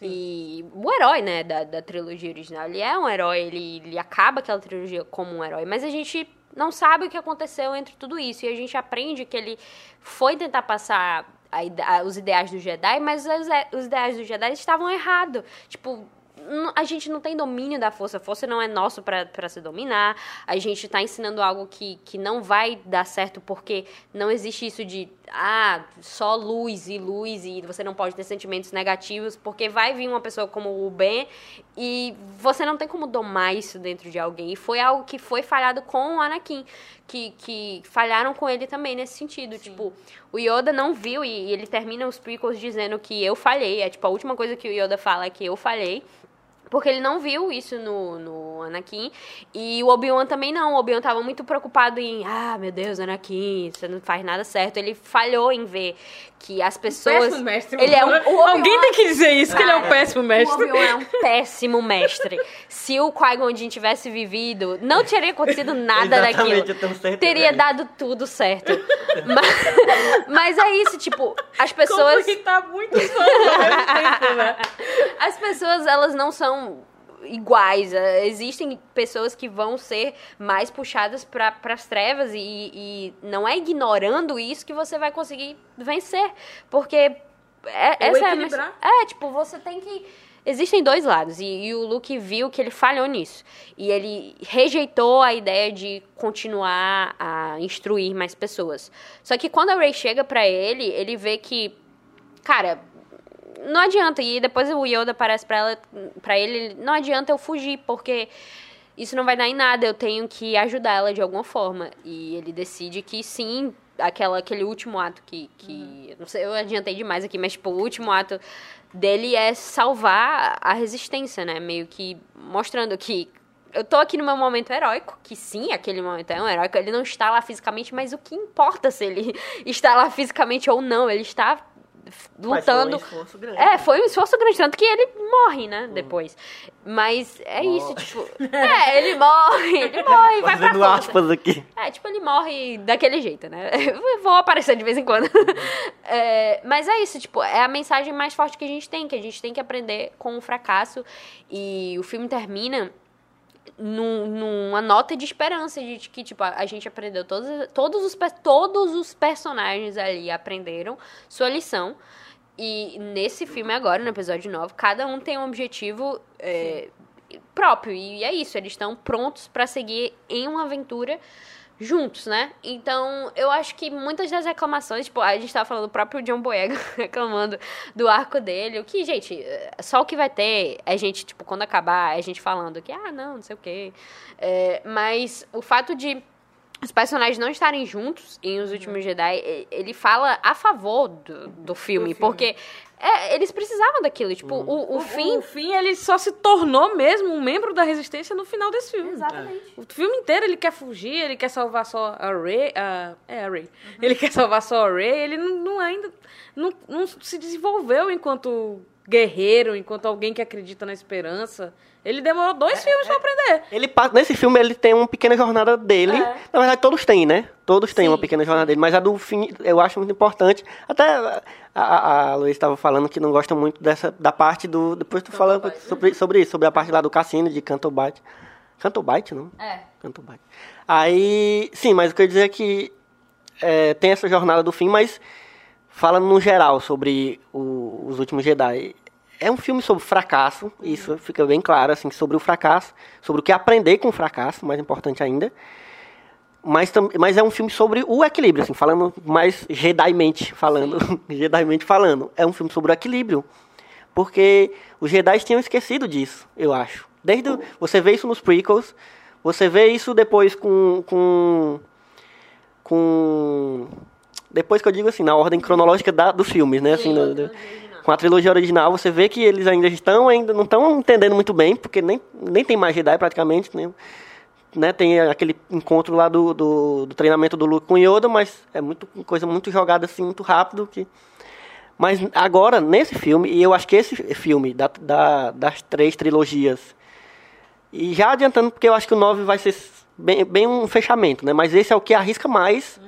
E o herói, né, da, da trilogia original, ele é um herói, ele, ele acaba aquela trilogia como um herói, mas a gente não sabe o que aconteceu entre tudo isso. E a gente aprende que ele foi tentar passar a a- os ideais do Jedi, mas os, e- os ideais do Jedi estavam errados. Tipo, a gente não tem domínio da força. A força não é nosso pra se dominar. A gente tá ensinando algo que, que não vai dar certo porque não existe isso de, ah, só luz e luz e você não pode ter sentimentos negativos porque vai vir uma pessoa como o Ben e você não tem como domar isso dentro de alguém. E foi algo que foi falhado com o Anakin, que, que falharam com ele também nesse sentido. Tipo, o Yoda não viu e, e ele termina os prequels dizendo que eu falhei. É tipo, a última coisa que o Yoda fala é que eu falhei. Porque ele não viu isso no, no Anakin. E o Obi-Wan também não. O Obi-Wan tava muito preocupado em, ah, meu Deus, Anakin, você não faz nada certo. Ele falhou em ver que as pessoas. Péssimo mestre. Ele é um. o Alguém tem que dizer isso, que ele é um péssimo O mestre. Obi-Wan é um péssimo mestre. Se o Qui-Gon Jinn tivesse vivido, não teria acontecido nada daquilo. eu tenho certeza Teria dado tudo certo. mas, mas é isso, tipo, as pessoas. Como muitos fãs ao mesmo tempo, né? As pessoas, elas não são iguais. Eh, Existem pessoas que vão ser mais puxadas para as trevas e, e não é ignorando isso que você vai conseguir vencer. Porque é, essa é a mens- equilibrar. É, tipo, você tem que. Existem dois lados, e, e o Luke viu que ele falhou nisso. E ele rejeitou a ideia de continuar a instruir mais pessoas. Só que quando a Rey chega pra ele, ele vê que, cara, não adianta. E depois o Yoda aparece pra, ela, pra ele, não adianta eu fugir, porque isso não vai dar em nada, eu tenho que ajudar ela de alguma forma. E ele decide que sim, aquela, aquele último ato que. que Não sei, eu adiantei demais aqui, mas tipo, o último ato dele é salvar a resistência, né? Meio que mostrando que. Eu tô aqui no meu momento heróico, que sim, aquele momento é um heróico. Ele não está lá fisicamente, mas o que importa se ele está lá fisicamente ou não? Ele está Mas lutando. foi um esforço grande. É, foi um esforço grande, tanto que ele morre, né, depois. Mas é isso, tipo... É, ele morre, ele morre, vai pra Fazendo força. aspas aqui. É, tipo, ele morre daquele jeito, né? Eu Vou aparecer de vez em quando. É, mas é isso, tipo, é a mensagem mais forte que a gente tem, que a gente tem que aprender com o fracasso. E o filme termina num- numa nota de esperança de que, tipo, a, a gente aprendeu todos, todos, os, todos os personagens ali aprenderam sua lição. E nesse filme agora, no episódio 9, cada um tem um objetivo é, próprio. E é isso, eles estão prontos pra seguir em uma aventura juntos, né? Então, eu acho que muitas das reclamações, tipo, a gente tava falando do próprio John Boyega reclamando do arco dele, o que, gente, é, só o que vai ter é gente, tipo, quando acabar, é gente falando que, ah, não, não sei o quê. É, mas o fato de os personagens não estarem juntos em Os Últimos Jedi, ele fala a favor do, do filme, filme. porque é, eles precisavam daquilo. Tipo, o, o, fim. O fim, ele só se tornou mesmo um membro da resistência no final desse filme. Exatamente. O filme inteiro ele quer fugir, ele quer salvar só a Rey. A, é, a Rey. Ele quer salvar só a Rey. Ele não, não ainda não, não se desenvolveu enquanto guerreiro, enquanto alguém que acredita na esperança. Ele demorou dois filmes pra aprender. Ele passa, nesse filme ele tem uma pequena jornada dele. É. Na verdade, todos têm, né? Todos têm Sim, uma pequena jornada dele. Mas a do fim eu acho muito importante. Até a, a, a Luiz estava falando que não gosta muito dessa da parte do. Depois tu fala sobre, sobre isso, sobre a parte lá do cassino de Cantobite. Cantobite, não? É. Cantobite. Aí, sim, mas o que eu ia dizer é que é, tem essa jornada do fim, mas fala no geral sobre o- os últimos Jedi. É um filme sobre fracasso, isso fica bem claro, assim, sobre o fracasso, sobre o que aprender com o fracasso, mais importante ainda. Mas, mas é um filme sobre o equilíbrio, assim, falando mais Jedi-mente falando, Jedi-mente falando. É um filme sobre o equilíbrio, porque os Jedi tinham esquecido disso, eu acho. Desde o- você vê isso nos prequels, você vê isso depois com com com depois que eu digo assim, na ordem cronológica da, dos filmes, né, assim, do- do- com a trilogia original, você vê que eles ainda estão ainda não estão entendendo muito bem, porque nem, nem tem mais Jedi praticamente, né? né? Tem aquele encontro lá do, do, do treinamento do Luke com Yoda, mas é muito coisa muito jogada assim, muito rápido que mas agora, nesse filme, e eu acho que esse filme, da, da- das três trilogias, e já adiantando, porque eu acho que o 9 vai ser bem, bem um fechamento, né? Mas esse é o que arrisca mais,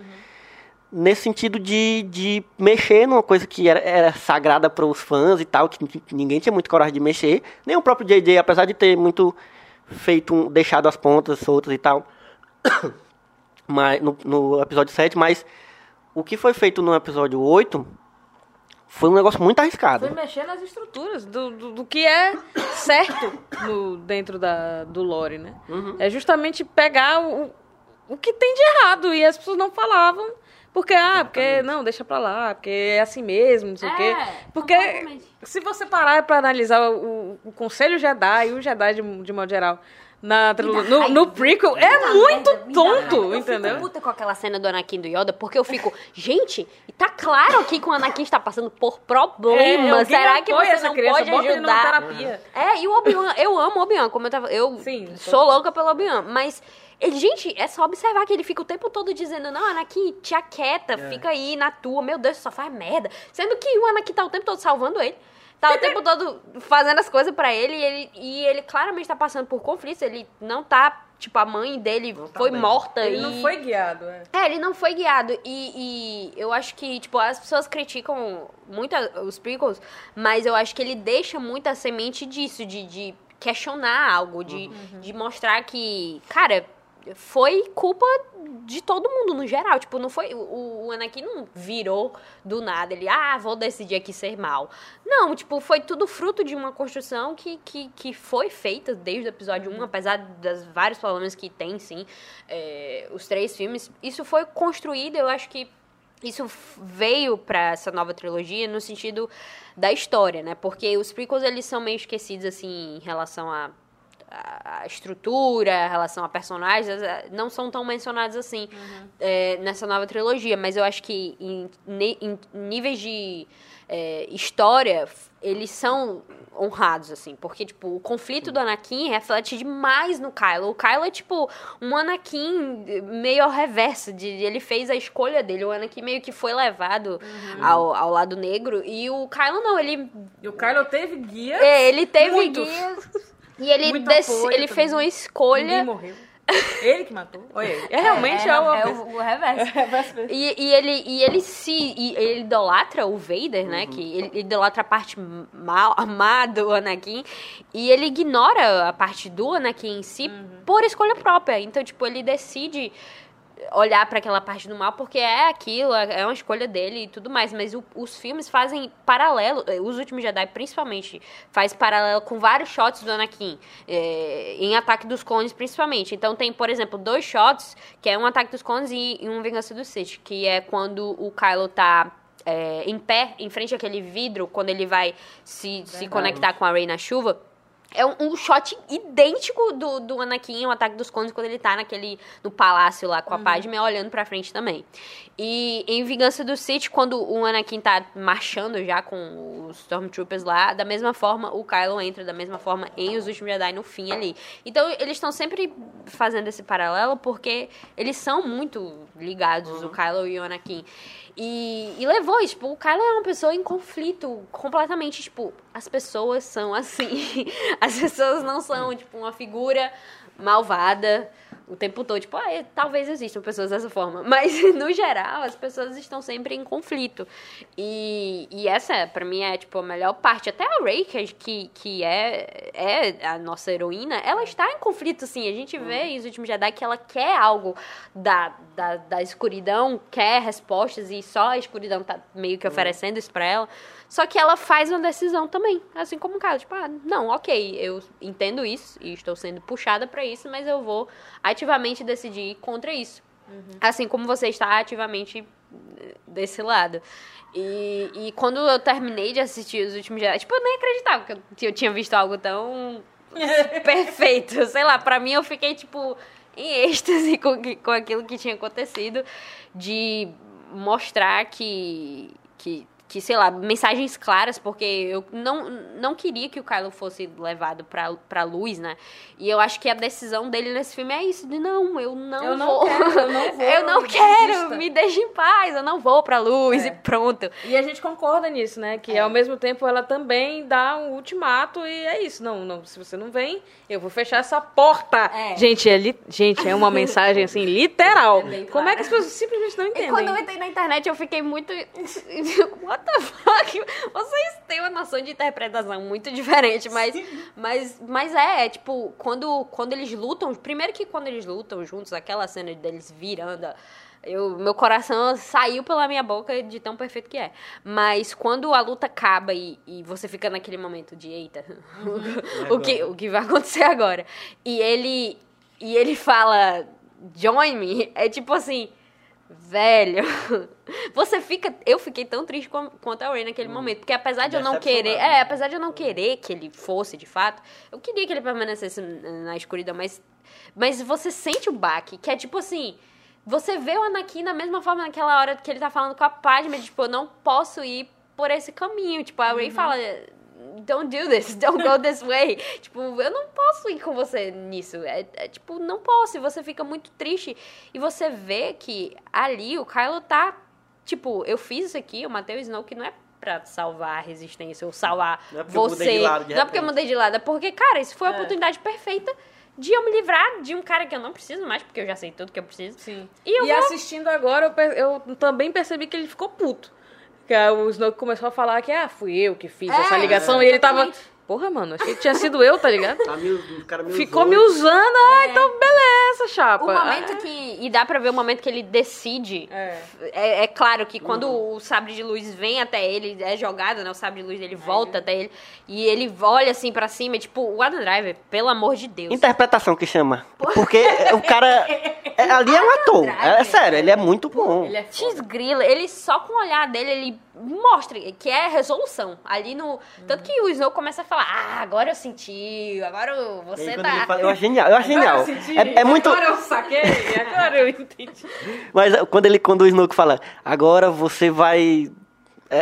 nesse sentido de, de mexer numa coisa que era, era sagrada para os fãs e tal, que, que ninguém tinha muito coragem de mexer. Nem o próprio JJ, apesar de ter muito feito, um, deixado as pontas soltas e tal, mas, no, no episódio 7, mas o que foi feito no episódio 8 foi um negócio muito arriscado. Foi mexer nas estruturas do, do, do que é certo no, dentro da, do lore, né? É justamente pegar o, o que tem de errado e as pessoas não falavam. Porque, ah, porque, não, deixa pra lá, porque é assim mesmo, não sei o É, quê. Porque completamente. se você parar pra analisar o, o Conselho Jedi e o Jedi de, de modo geral na no, no prequel, é muito tonto, Eu entendeu? fico puta com aquela cena do Anakin do Yoda, porque eu fico, gente, tá claro aqui que o Anakin está passando por problemas. alguém Será que você essa não criança, pode bota ele numa ajudar? terapia. É, e o Obi-Wan, eu amo o Obi-Wan, como eu tava. Eu Sim, sou louca pelo Obi-Wan, mas. Ele, gente, é só observar que ele fica o tempo todo dizendo, não, Anakin, te aquieta, fica aí na tua, meu Deus, só faz merda. Sendo que o Anakin tá o tempo todo salvando ele. Tá o tempo todo fazendo as coisas pra ele e, ele e ele claramente tá passando por conflitos. Ele não tá, tipo, a mãe dele foi bem. morta Ele e... não foi guiado, é. É, ele não foi guiado. E, e eu acho que, tipo, as pessoas criticam muito os prequels, mas eu acho que ele deixa muito a semente disso, de, de questionar algo, de, de mostrar que, cara, foi culpa de todo mundo no geral. Tipo, não foi. O, o Anakin não virou do nada. Ele, ah, vou decidir aqui ser mal. Não, tipo, foi tudo fruto de uma construção que, que, que foi feita desde o episódio 1, apesar das vários problemas que tem, sim, é, os três filmes. Isso foi construído, eu acho que isso veio pra essa nova trilogia no sentido da história, né? Porque os prequels, eles são meio esquecidos, assim, em relação a a a estrutura, em relação a personagens, eh, não são tão mencionados assim eh, nessa nova trilogia. Mas eu acho que em, em níveis de eh, história, eles são honrados, assim, porque, tipo, o conflito do Anakin reflete demais no Kylo. O Kylo é, tipo, um Anakin meio ao reverso, de, ele fez a escolha dele, o Anakin meio que foi levado ao, ao lado negro, e o Kylo não, ele, E o Kylo teve guia. é, ele teve guias, e ele, Muito dec- apoio ele fez uma escolha... Ninguém morreu. Ele que matou. Ele. É realmente é, o... é o, o reverso. E, e ele, e ele se e ele idolatra o Vader, né? Que ele idolatra a parte mal, má do Anakin. E ele ignora a parte do Anakin em si por escolha própria. Então, tipo, ele decide olhar pra aquela parte do mal porque é aquilo, é é uma escolha dele e tudo mais. Mas o- os filmes fazem paralelo, eh, os últimos Jedi principalmente, faz paralelo com vários shots do Anakin, eh, em Ataque dos Clones principalmente. Então tem, por exemplo, dois shots, que é um Ataque dos Clones e, e um Vingança do Sith, que é quando o Kylo tá eh, em pé, em frente àquele vidro, quando ele vai se, se conectar com a Rey na chuva. É um, um shot idêntico do, do Anakin, o Ataque dos Clones, quando ele tá naquele, no palácio lá com a Padme, olhando pra frente também. E em Vingança do Sith, quando o Anakin tá marchando já com os Stormtroopers lá, da mesma forma, o Kylo entra da mesma forma em Os Últimos Jedi no fim ali. Então, eles estão sempre fazendo esse paralelo, porque eles são muito ligados, o Kylo e o Anakin. E, e levou tipo, o Kylo é uma pessoa em conflito completamente, tipo, as pessoas são assim. As pessoas não são, tipo, uma figura malvada o tempo todo. Tipo, ah, é, talvez existam pessoas dessa forma. Mas, no geral, as pessoas estão sempre em conflito. E, e essa, pra mim, é, tipo, a melhor parte. Até a Rey, que, que, que é, é a nossa heroína, ela está em conflito, sim. A gente vê em Os Últimos Jedi que ela quer algo da, da, da escuridão, quer respostas, e só a escuridão tá meio que oferecendo isso pra ela. Só que ela faz uma decisão também, assim como o Kylo, tipo, ah, não, ok, eu entendo isso e estou sendo puxada pra isso, mas eu vou ativamente decidir ir contra isso. Assim como você está ativamente eh, desse lado. E, e quando eu terminei de assistir os últimos Jedi, tipo, eu nem acreditava que eu, tinha visto algo tão perfeito. Sei lá, pra mim eu fiquei, tipo, em êxtase com, com aquilo que tinha acontecido, de mostrar que, que, que, sei lá, mensagens claras, porque eu não, não queria que o Kylo fosse levado pra, pra luz, né? E eu acho que a decisão dele nesse filme é isso, de não, eu não Eu não vou. quero, eu não vou, eu não desista. quero, me deixe em paz, eu não vou pra luz É. e pronto. E a gente concorda nisso, né? Que ao mesmo tempo ela também dá um ultimato e é isso. Não, não, se você não vem, eu vou fechar essa porta. É. Gente, é li- gente, é uma mensagem assim literal. É Como é que as pessoas simplesmente não E entendem? quando eu entrei na internet, eu fiquei muito. What the fuck? Vocês têm uma noção de interpretação muito diferente, mas, mas, mas é, é, tipo, quando, quando eles lutam. Primeiro que quando eles lutam juntos, aquela cena deles virando. Eu, meu coração saiu pela minha boca de tão perfeito que é. Mas quando a luta acaba e, e você fica naquele momento de eita, o, que, o que vai acontecer agora? E ele, e ele fala, join me, é tipo assim, velho, você fica, eu fiquei tão triste com- quanto a Ray naquele momento, porque apesar de eu não querer, é, apesar de eu não querer que ele fosse de fato, eu queria que ele permanecesse na escuridão, mas, mas você sente o baque, que é tipo assim, você vê o Anakin da mesma forma naquela hora que ele tá falando com a Padme, tipo, eu não posso ir por esse caminho, tipo, a Ray fala, don't do this, don't go this way. tipo, eu não posso ir com você nisso. É, é, tipo, não posso. E você fica muito triste. E você vê que ali o Kylo tá. Tipo, eu fiz isso aqui, eu matei o Snoke, não é pra salvar a resistência ou salvar Não é você. lado, não é porque eu mudei de lado, é porque, cara, isso foi a É. oportunidade perfeita de eu me livrar de um cara que eu não preciso mais, porque eu já sei tudo que eu preciso. Sim. E eu E vou- assistindo agora, eu, eu também percebi que ele ficou puto. Que aí o Snoke começou a falar que, ah, fui eu que fiz É, essa ligação. E ele tava, porra, mano, achei que tinha sido eu, tá ligado? Tá me, o cara me Ficou me usando, ah, então beleza, chapa. O momento que. E dá pra ver o momento que ele decide. É. É, é claro que quando o sabre de luz vem até ele, é jogado, né? O sabre de luz dele volta até ele. E ele olha assim pra cima, e, tipo, o Adam Driver, pelo amor de Deus. Interpretação que chama. Porque o cara. é- ali é um ator. É, é sério, ele é muito bom. Ele é X grila, ele só com o olhar dele, ele mostra que é resolução. Ali no. Tanto que o Snow começa a falar: Ah, agora eu senti, agora você aí, tá. fala- eu acho genial, eu acho genial. Agora eu senti, É, é muito. Agora eu saquei, agora eu entendi. Mas quando ele quando o Snoke fala, agora você vai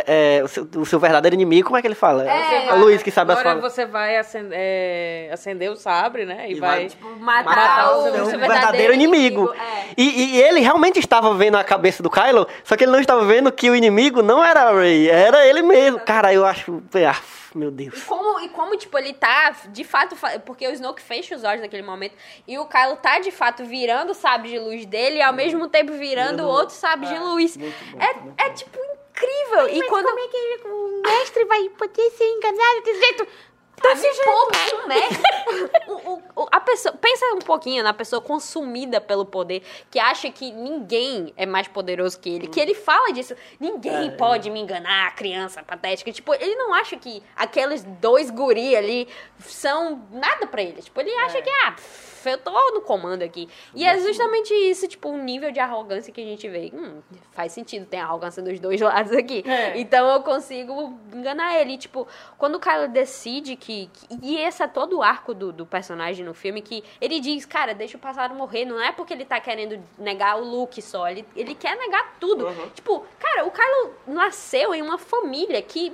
é, é, o, seu, o seu verdadeiro inimigo, como é que ele fala? É, É o Luiz que sabe as Agora você vai acender, é, acender o sabre, né? E, E vai. vai, Tipo, matar, Matar o, o É seu um verdadeiro inimigo. É. E, e ele realmente estava vendo a cabeça do Kylo, só que ele não estava vendo que o inimigo não era a Rey, era ele mesmo. Cara, eu acho. Ah, meu E Deus. como, e como, tipo, ele tá, de fato, fa- porque o Snoke fecha os olhos naquele momento, e o Kylo tá, de fato, virando o sabre de luz dele, e ao mesmo tempo virando o outro sabre de luz. É, é, tipo, incrível. e quando... como é que o mestre vai poder ser enganado desse jeito? Tá se um mestre. O- o- a pessoa, pensa um pouquinho na pessoa consumida pelo poder, que acha que ninguém é mais poderoso que ele, que ele fala disso, ninguém pode me enganar, criança patética. Tipo, ele não acha que aqueles dois guri ali são nada pra ele. Tipo, ele acha que, ah, pff, eu tô no comando aqui. E é justamente isso, tipo, o nível de arrogância que a gente vê. Hum, faz sentido, tem arrogância dos dois lados aqui. É. Então eu consigo enganar ele. E, tipo, quando o Kylo decide que. Que- e esse é todo o arco do, do personagem no filme, que ele diz, cara, deixa o passado morrer. Não é porque ele tá querendo negar o Luke só. Ele, ele quer negar tudo. Tipo, cara, o Kylo nasceu em uma família que.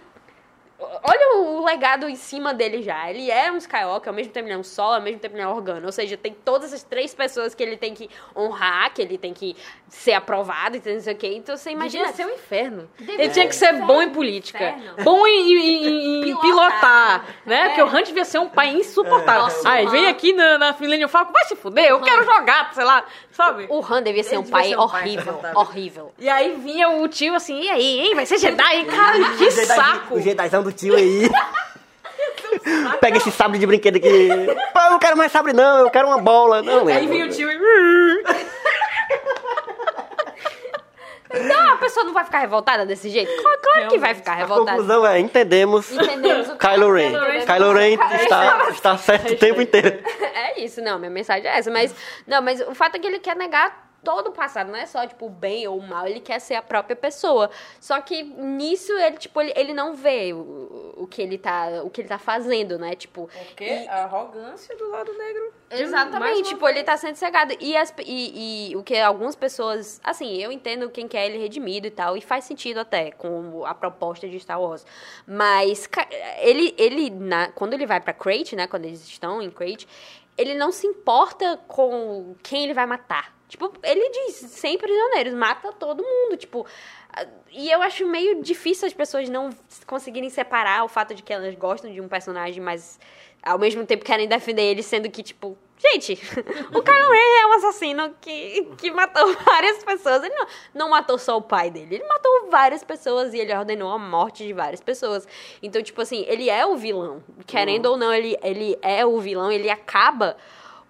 Olha o legado em cima dele já. Ele é um Skywalker, ao mesmo tempo ele é um Sol, ao mesmo tempo ele é um Organo. Ou seja, tem todas essas três pessoas que ele tem que honrar, que ele tem que ser aprovado, e não sei o quê. Então você imagina. Imagina ser um inferno. Devia Ele tinha que ser um bom em inferno. política. Inferno. Bom em, em- em- Pilotar. pilotar, né? É. Porque o Han devia ser um pai insuportável. Nossa, Aí vem aqui na, na Millennium Falcon, vai se fuder, eu quero jogar, sei lá, sabe? O Han devia ser Ele um devia pai ser um pai horrível, insuportável. horrível. E aí vinha o tio assim, e aí, hein? Vai ser Jedi? Cara, que saco! O Jedizão do tio aí. Pega esse sabre de brinquedo aqui. Pô, eu não quero mais sabre, não, eu quero uma bola. Não, Aí é. vinha o tio e... Então a pessoa não vai ficar revoltada desse jeito? Claro, claro que vai ficar A revoltada. conclusão é, entendemos Entendemos o Kylo Ren. Entendemos Kylo Ren está, está certo o tempo inteiro. É isso, não, minha mensagem é essa. Mas, não, mas o fato é que ele quer negar todo o passado, não é só, tipo, o bem ou o mal, ele quer ser a própria pessoa. Só que nisso, ele, tipo, ele, ele não vê o, o, que ele tá, o que ele tá fazendo, né? Tipo, Porque a arrogância do lado negro. Exatamente, tipo, ele tá sendo cegado. E, as, e, e o que algumas pessoas. Assim, eu entendo quem quer ele redimido e tal, e faz sentido até com a proposta de Star Wars. Mas ele, ele na- quando ele vai pra Crate, né? Quando eles estão em Crate, ele não se importa com quem ele vai matar. Tipo, ele diz, sem prisioneiros, mata todo mundo. Tipo, ah, e eu acho meio difícil as pessoas não conseguirem separar o fato de que elas gostam de um personagem, mas ao mesmo tempo querem defender ele, sendo que, tipo, gente, o Kylo Ren é um assassino que, que matou várias pessoas. Ele não, não matou só o pai dele, ele matou várias pessoas e ele ordenou a morte de várias pessoas. Então, tipo assim, ele é o vilão. Querendo ou não, ele, ele é o vilão, ele acaba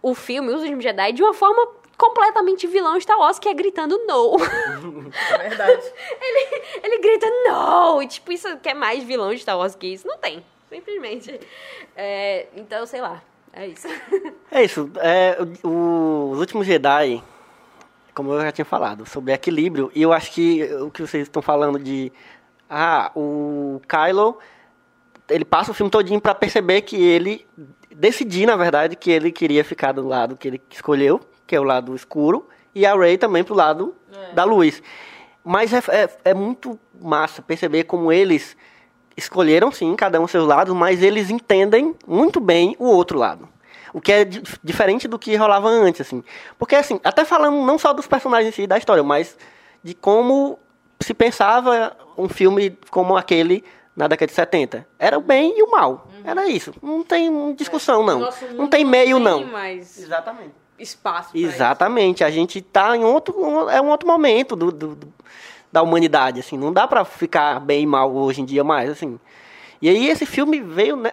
o filme, Os Jedi, de uma forma completamente vilão Star Wars, que é gritando no. É verdade. ele, ele grita no! E tipo, isso quer mais vilão de Star Wars que isso? Não tem. Simplesmente. É, então, sei lá. É isso. É isso. É, o- o- os últimos Jedi, como eu já tinha falado, sobre equilíbrio, e eu acho que o que vocês estão falando de. Ah, o Kylo. Ele passa o filme todinho pra perceber que ele. Decidir, na verdade, que ele queria ficar do lado que ele escolheu, que é o lado escuro, e a Rey também pro lado da luz. Mas é, é, é muito massa perceber como eles escolheram sim, cada um seus lados, mas eles entendem muito bem o outro lado. O que é di- diferente do que rolava antes, assim. Porque, assim, até falando não só dos personagens em si da história, mas de como se pensava um filme como aquele na década de 70. Era o bem e o mal. Era isso. Não tem discussão, não. Nosso mundo Não tem meio, não. Tem mais Exatamente. Espaço Exatamente. A gente tá em outro. É um outro momento do, do- do- da humanidade, assim. Não dá pra ficar bem e mal hoje em dia mais, assim. E aí esse filme veio ne-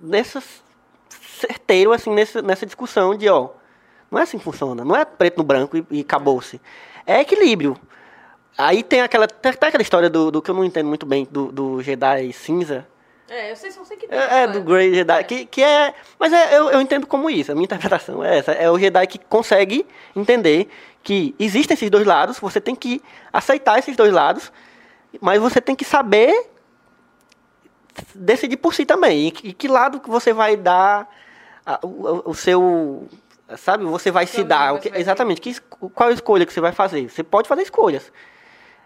nessa certeiro, assim, nessa, nessa discussão de, ó, não é assim que funciona. Não é preto no branco e, e acabou-se. É equilíbrio. Aí tem aquela, tem aquela história do, do que eu não entendo muito bem, do, do Jedi cinza. É, eu sei, só sei que tem. É, é, do Grey Jedi, que, que é... Mas é, eu, eu entendo como isso, a minha interpretação é essa. É o Jedi que consegue entender que existem esses dois lados, você tem que aceitar esses dois lados, mas você tem que saber decidir por si também. E, que- lado que você vai dar a- o, o- seu... Sabe, você vai se dar. que- exatamente. Que, qual a escolha que você vai fazer? Você pode fazer escolhas.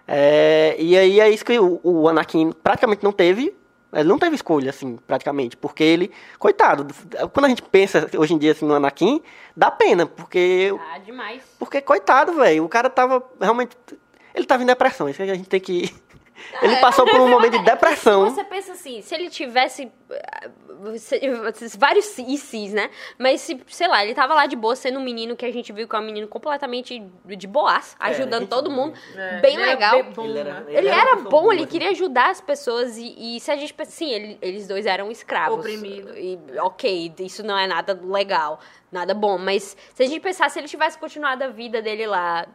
É, e aí é isso que o, o Anakin praticamente não teve. Ele não teve escolha, assim, praticamente. Porque ele, coitado, quando a gente pensa hoje em dia assim, no Anakin, dá pena, porque. Ah, demais. Porque, coitado, velho, o cara tava realmente. Ele tava em depressão, isso aí a gente tem que. Ele passou por um momento de depressão. Você pensa assim, se ele tivesse se- vários e sis, né? Mas se, sei lá, ele tava lá de boa sendo um menino que a gente viu que é um menino completamente de boas, ajudando gente todo mundo, É, bem ele era legal. bem bom, Ele era- né? Ele uma era pessoa bom, boa, ele assim. queria ajudar as pessoas e, e se a gente sim, ele- eles dois eram escravos. Oprimido. E, ok, isso não é nada legal, nada bom, mas se a gente pensar, se ele tivesse continuado a vida dele lá,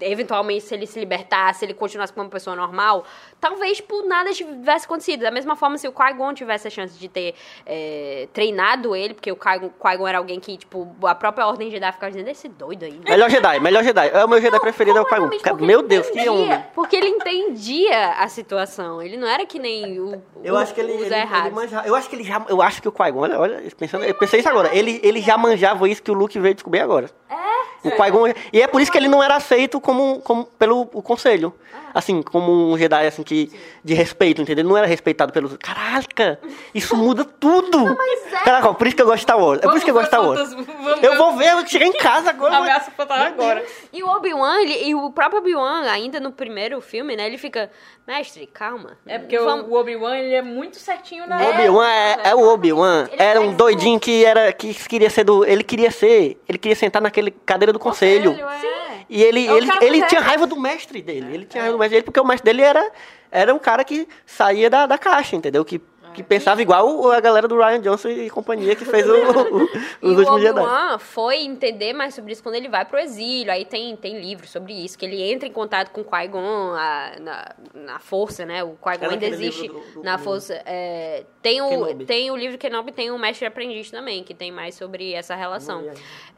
eventualmente se ele se libertasse, se ele continuasse como uma pessoa normal, talvez por nada tivesse acontecido. Da mesma forma, se o Qui-Gon tivesse a chance de ter é, treinado ele, porque o Qui- Qui-Gon era alguém que, tipo, a própria Ordem Jedi ficava dizendo, esse doido aí. Melhor Jedi, melhor Jedi. É o meu Jedi preferido, é o Qui-Gon. Meu Deus, que entendia- homem. Porque ele entendia a situação. Ele não era que nem o, Eu o- acho que ele, ele, ele manjava. Eu acho que ele já. Eu acho que o Qui-Gon, olha, olha, pensando, eu pensei isso agora. Ele, ele já manjava isso que o Luke veio descobrir agora. É? O Qui-Gon. E é por isso que ele não era aceito como, como pelo o conselho. Assim, como um Jedi assim, que, de respeito, entendeu? Ele não era respeitado pelos. Caraca! Isso muda tudo! mas é. Caraca, por isso que eu gosto de Star Wars. É por isso que eu gosto de Star Wars. Vamos Eu vou ver, eu vou chegar em casa agora. Ameaça fantasma agora. E o Obi-Wan, ele- e o próprio Obi-Wan, ainda no primeiro filme, né? Ele fica, mestre, calma. É porque o- Vamos- o Obi-Wan, ele é muito certinho na... O Obi-Wan é, é o Obi-Wan. Ele Era é um doidinho que era que queria ser do. Ele queria ser. Ele queria sentar naquele cadeira do conselho. é. E ele, É ele, ele correto. tinha raiva do mestre dele. Ele tinha raiva do mestre dele porque o mestre dele era, era um cara que saía da, da caixa, entendeu? Que, que pensava igual a galera do Ryan Johnson e companhia que fez o, o- E os o últimos Jedi. Obi-Wan foi entender mais sobre isso quando ele vai pro exílio. Aí tem, tem livros sobre isso, que ele entra em contato com o Qui-Gon na, na força, né? O Qui-Gon É ainda existe livro do- do- na força. É, tem, o, Kenobi. tem o livro Kenobi, tem o Mestre Aprendiz também, que tem mais sobre essa relação.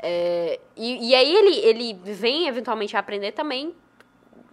É, e, e aí ele, ele vem eventualmente a aprender também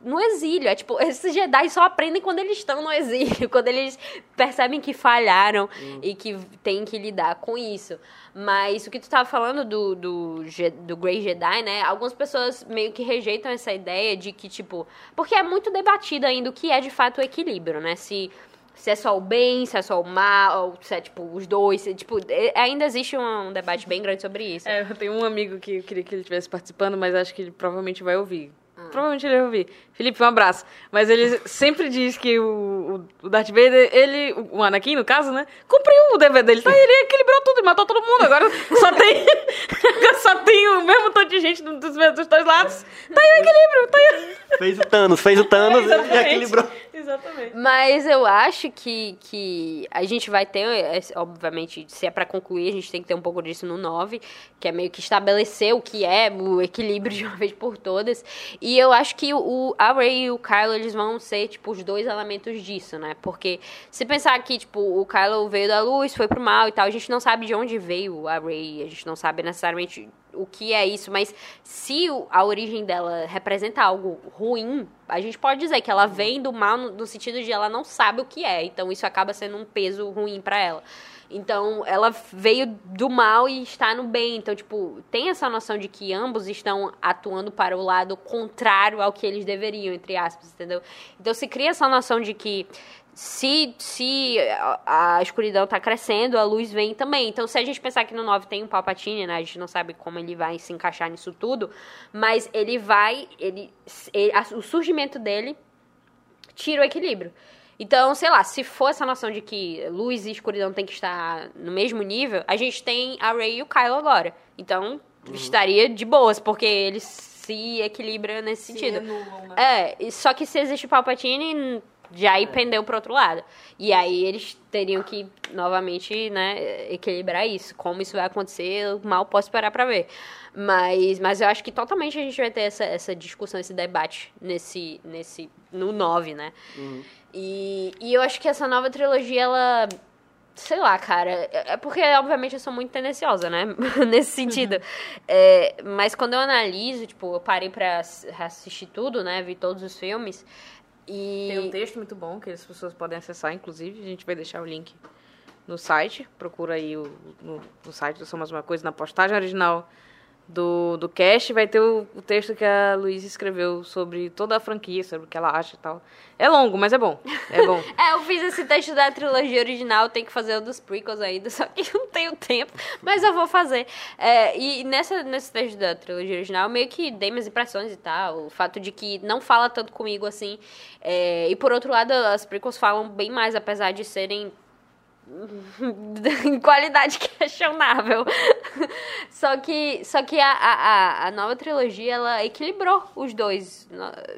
no exílio. É tipo, esses Jedi só aprendem quando eles estão no exílio, quando eles percebem que falharam e que tem que lidar com isso. Mas o que tu tava falando do, do, do Grey Jedi, né? Algumas pessoas meio que rejeitam essa ideia de que, tipo. Porque é muito debatido ainda o que é de fato o equilíbrio, né? Se. Se é só o bem, se é só o mal, se é tipo os dois, se, tipo, ainda existe um debate bem grande sobre isso. É, eu tenho um amigo que eu queria que ele estivesse participando, mas acho que ele provavelmente vai ouvir. Provavelmente ele vai ouvir. Felipe, um abraço. Mas ele sempre diz que o, o, Darth Vader, ele, o Anakin, no caso, né? Cumpriu o dever dele. Tá? Ele equilibrou tudo e matou todo mundo. Agora só tem, só tem o mesmo tanto de gente dos, dos dois lados. Tá aí o equilíbrio, tá aí. Fez o Thanos, fez o Thanos e Exatamente. equilibrou. Exatamente. Mas eu acho que, que a gente vai ter, é, obviamente, se é pra concluir, a gente tem que ter um pouco disso no 9, que é meio que estabelecer o que é o equilíbrio de uma vez por todas. E eu acho que o, a Rey e o Kylo, eles vão ser, tipo, os dois elementos disso, né? Porque se pensar que, tipo, o Kylo veio da luz, foi pro mal e tal, a gente não sabe de onde veio a Rey, a gente não sabe necessariamente o que é isso, mas se a origem dela representa algo ruim, a gente pode dizer que ela vem do mal no, no sentido de ela não sabe o que é, então isso acaba sendo um peso ruim pra ela. Então, ela veio do mal e está no bem. Então, tipo, tem essa noção de que ambos estão atuando para o lado contrário ao que eles deveriam, entre aspas, entendeu? Então, se cria essa noção de que se, se a, a escuridão tá crescendo, a luz vem também. Então, se a gente pensar que no 9 tem um Palpatine, né? A gente não sabe como ele vai se encaixar nisso tudo, mas ele vai. Ele, ele- a- o surgimento dele tira o equilíbrio. Então, sei lá, se for essa noção de que luz e escuridão tem que estar no mesmo nível, a gente tem a Rey e o Kylo agora. Então, estaria de boas, porque eles se equilibram nesse sentido. né? É, só que se existe o Palpatine, já aí pendeu pro outro lado. E aí eles teriam que, novamente, né, equilibrar isso. Como isso vai acontecer, eu mal posso esperar pra ver. Mas, mas eu acho que totalmente a gente vai ter essa, essa discussão, esse debate nesse, nesse, no 9, né? E, e eu acho que essa nova trilogia, ela. Sei lá, cara. É é porque, obviamente, eu sou muito tendenciosa, né? Nesse sentido. É, mas quando eu analiso, tipo, eu parei pra ass- assistir tudo, né? Vi todos os filmes. E. Tem um texto muito bom que as pessoas podem acessar, inclusive. A gente vai deixar o link no site. Procura aí o, no, no site do Somos Uma Coisa, na postagem original do, do cast, vai ter o, o texto que a Luísa escreveu sobre toda a franquia, sobre o que ela acha e tal. É longo, mas é bom. É bom. É, eu fiz esse texto da trilogia original, tem que fazer o dos prequels ainda, só que não tenho tempo, mas eu vou fazer. É, e nessa, nesse texto da trilogia original, eu meio que dei minhas impressões e tal, o fato de que não fala tanto comigo assim. É, e por outro lado, as prequels falam bem mais, apesar de serem em qualidade questionável. só que, só que a, a, a nova trilogia, ela equilibrou os dois.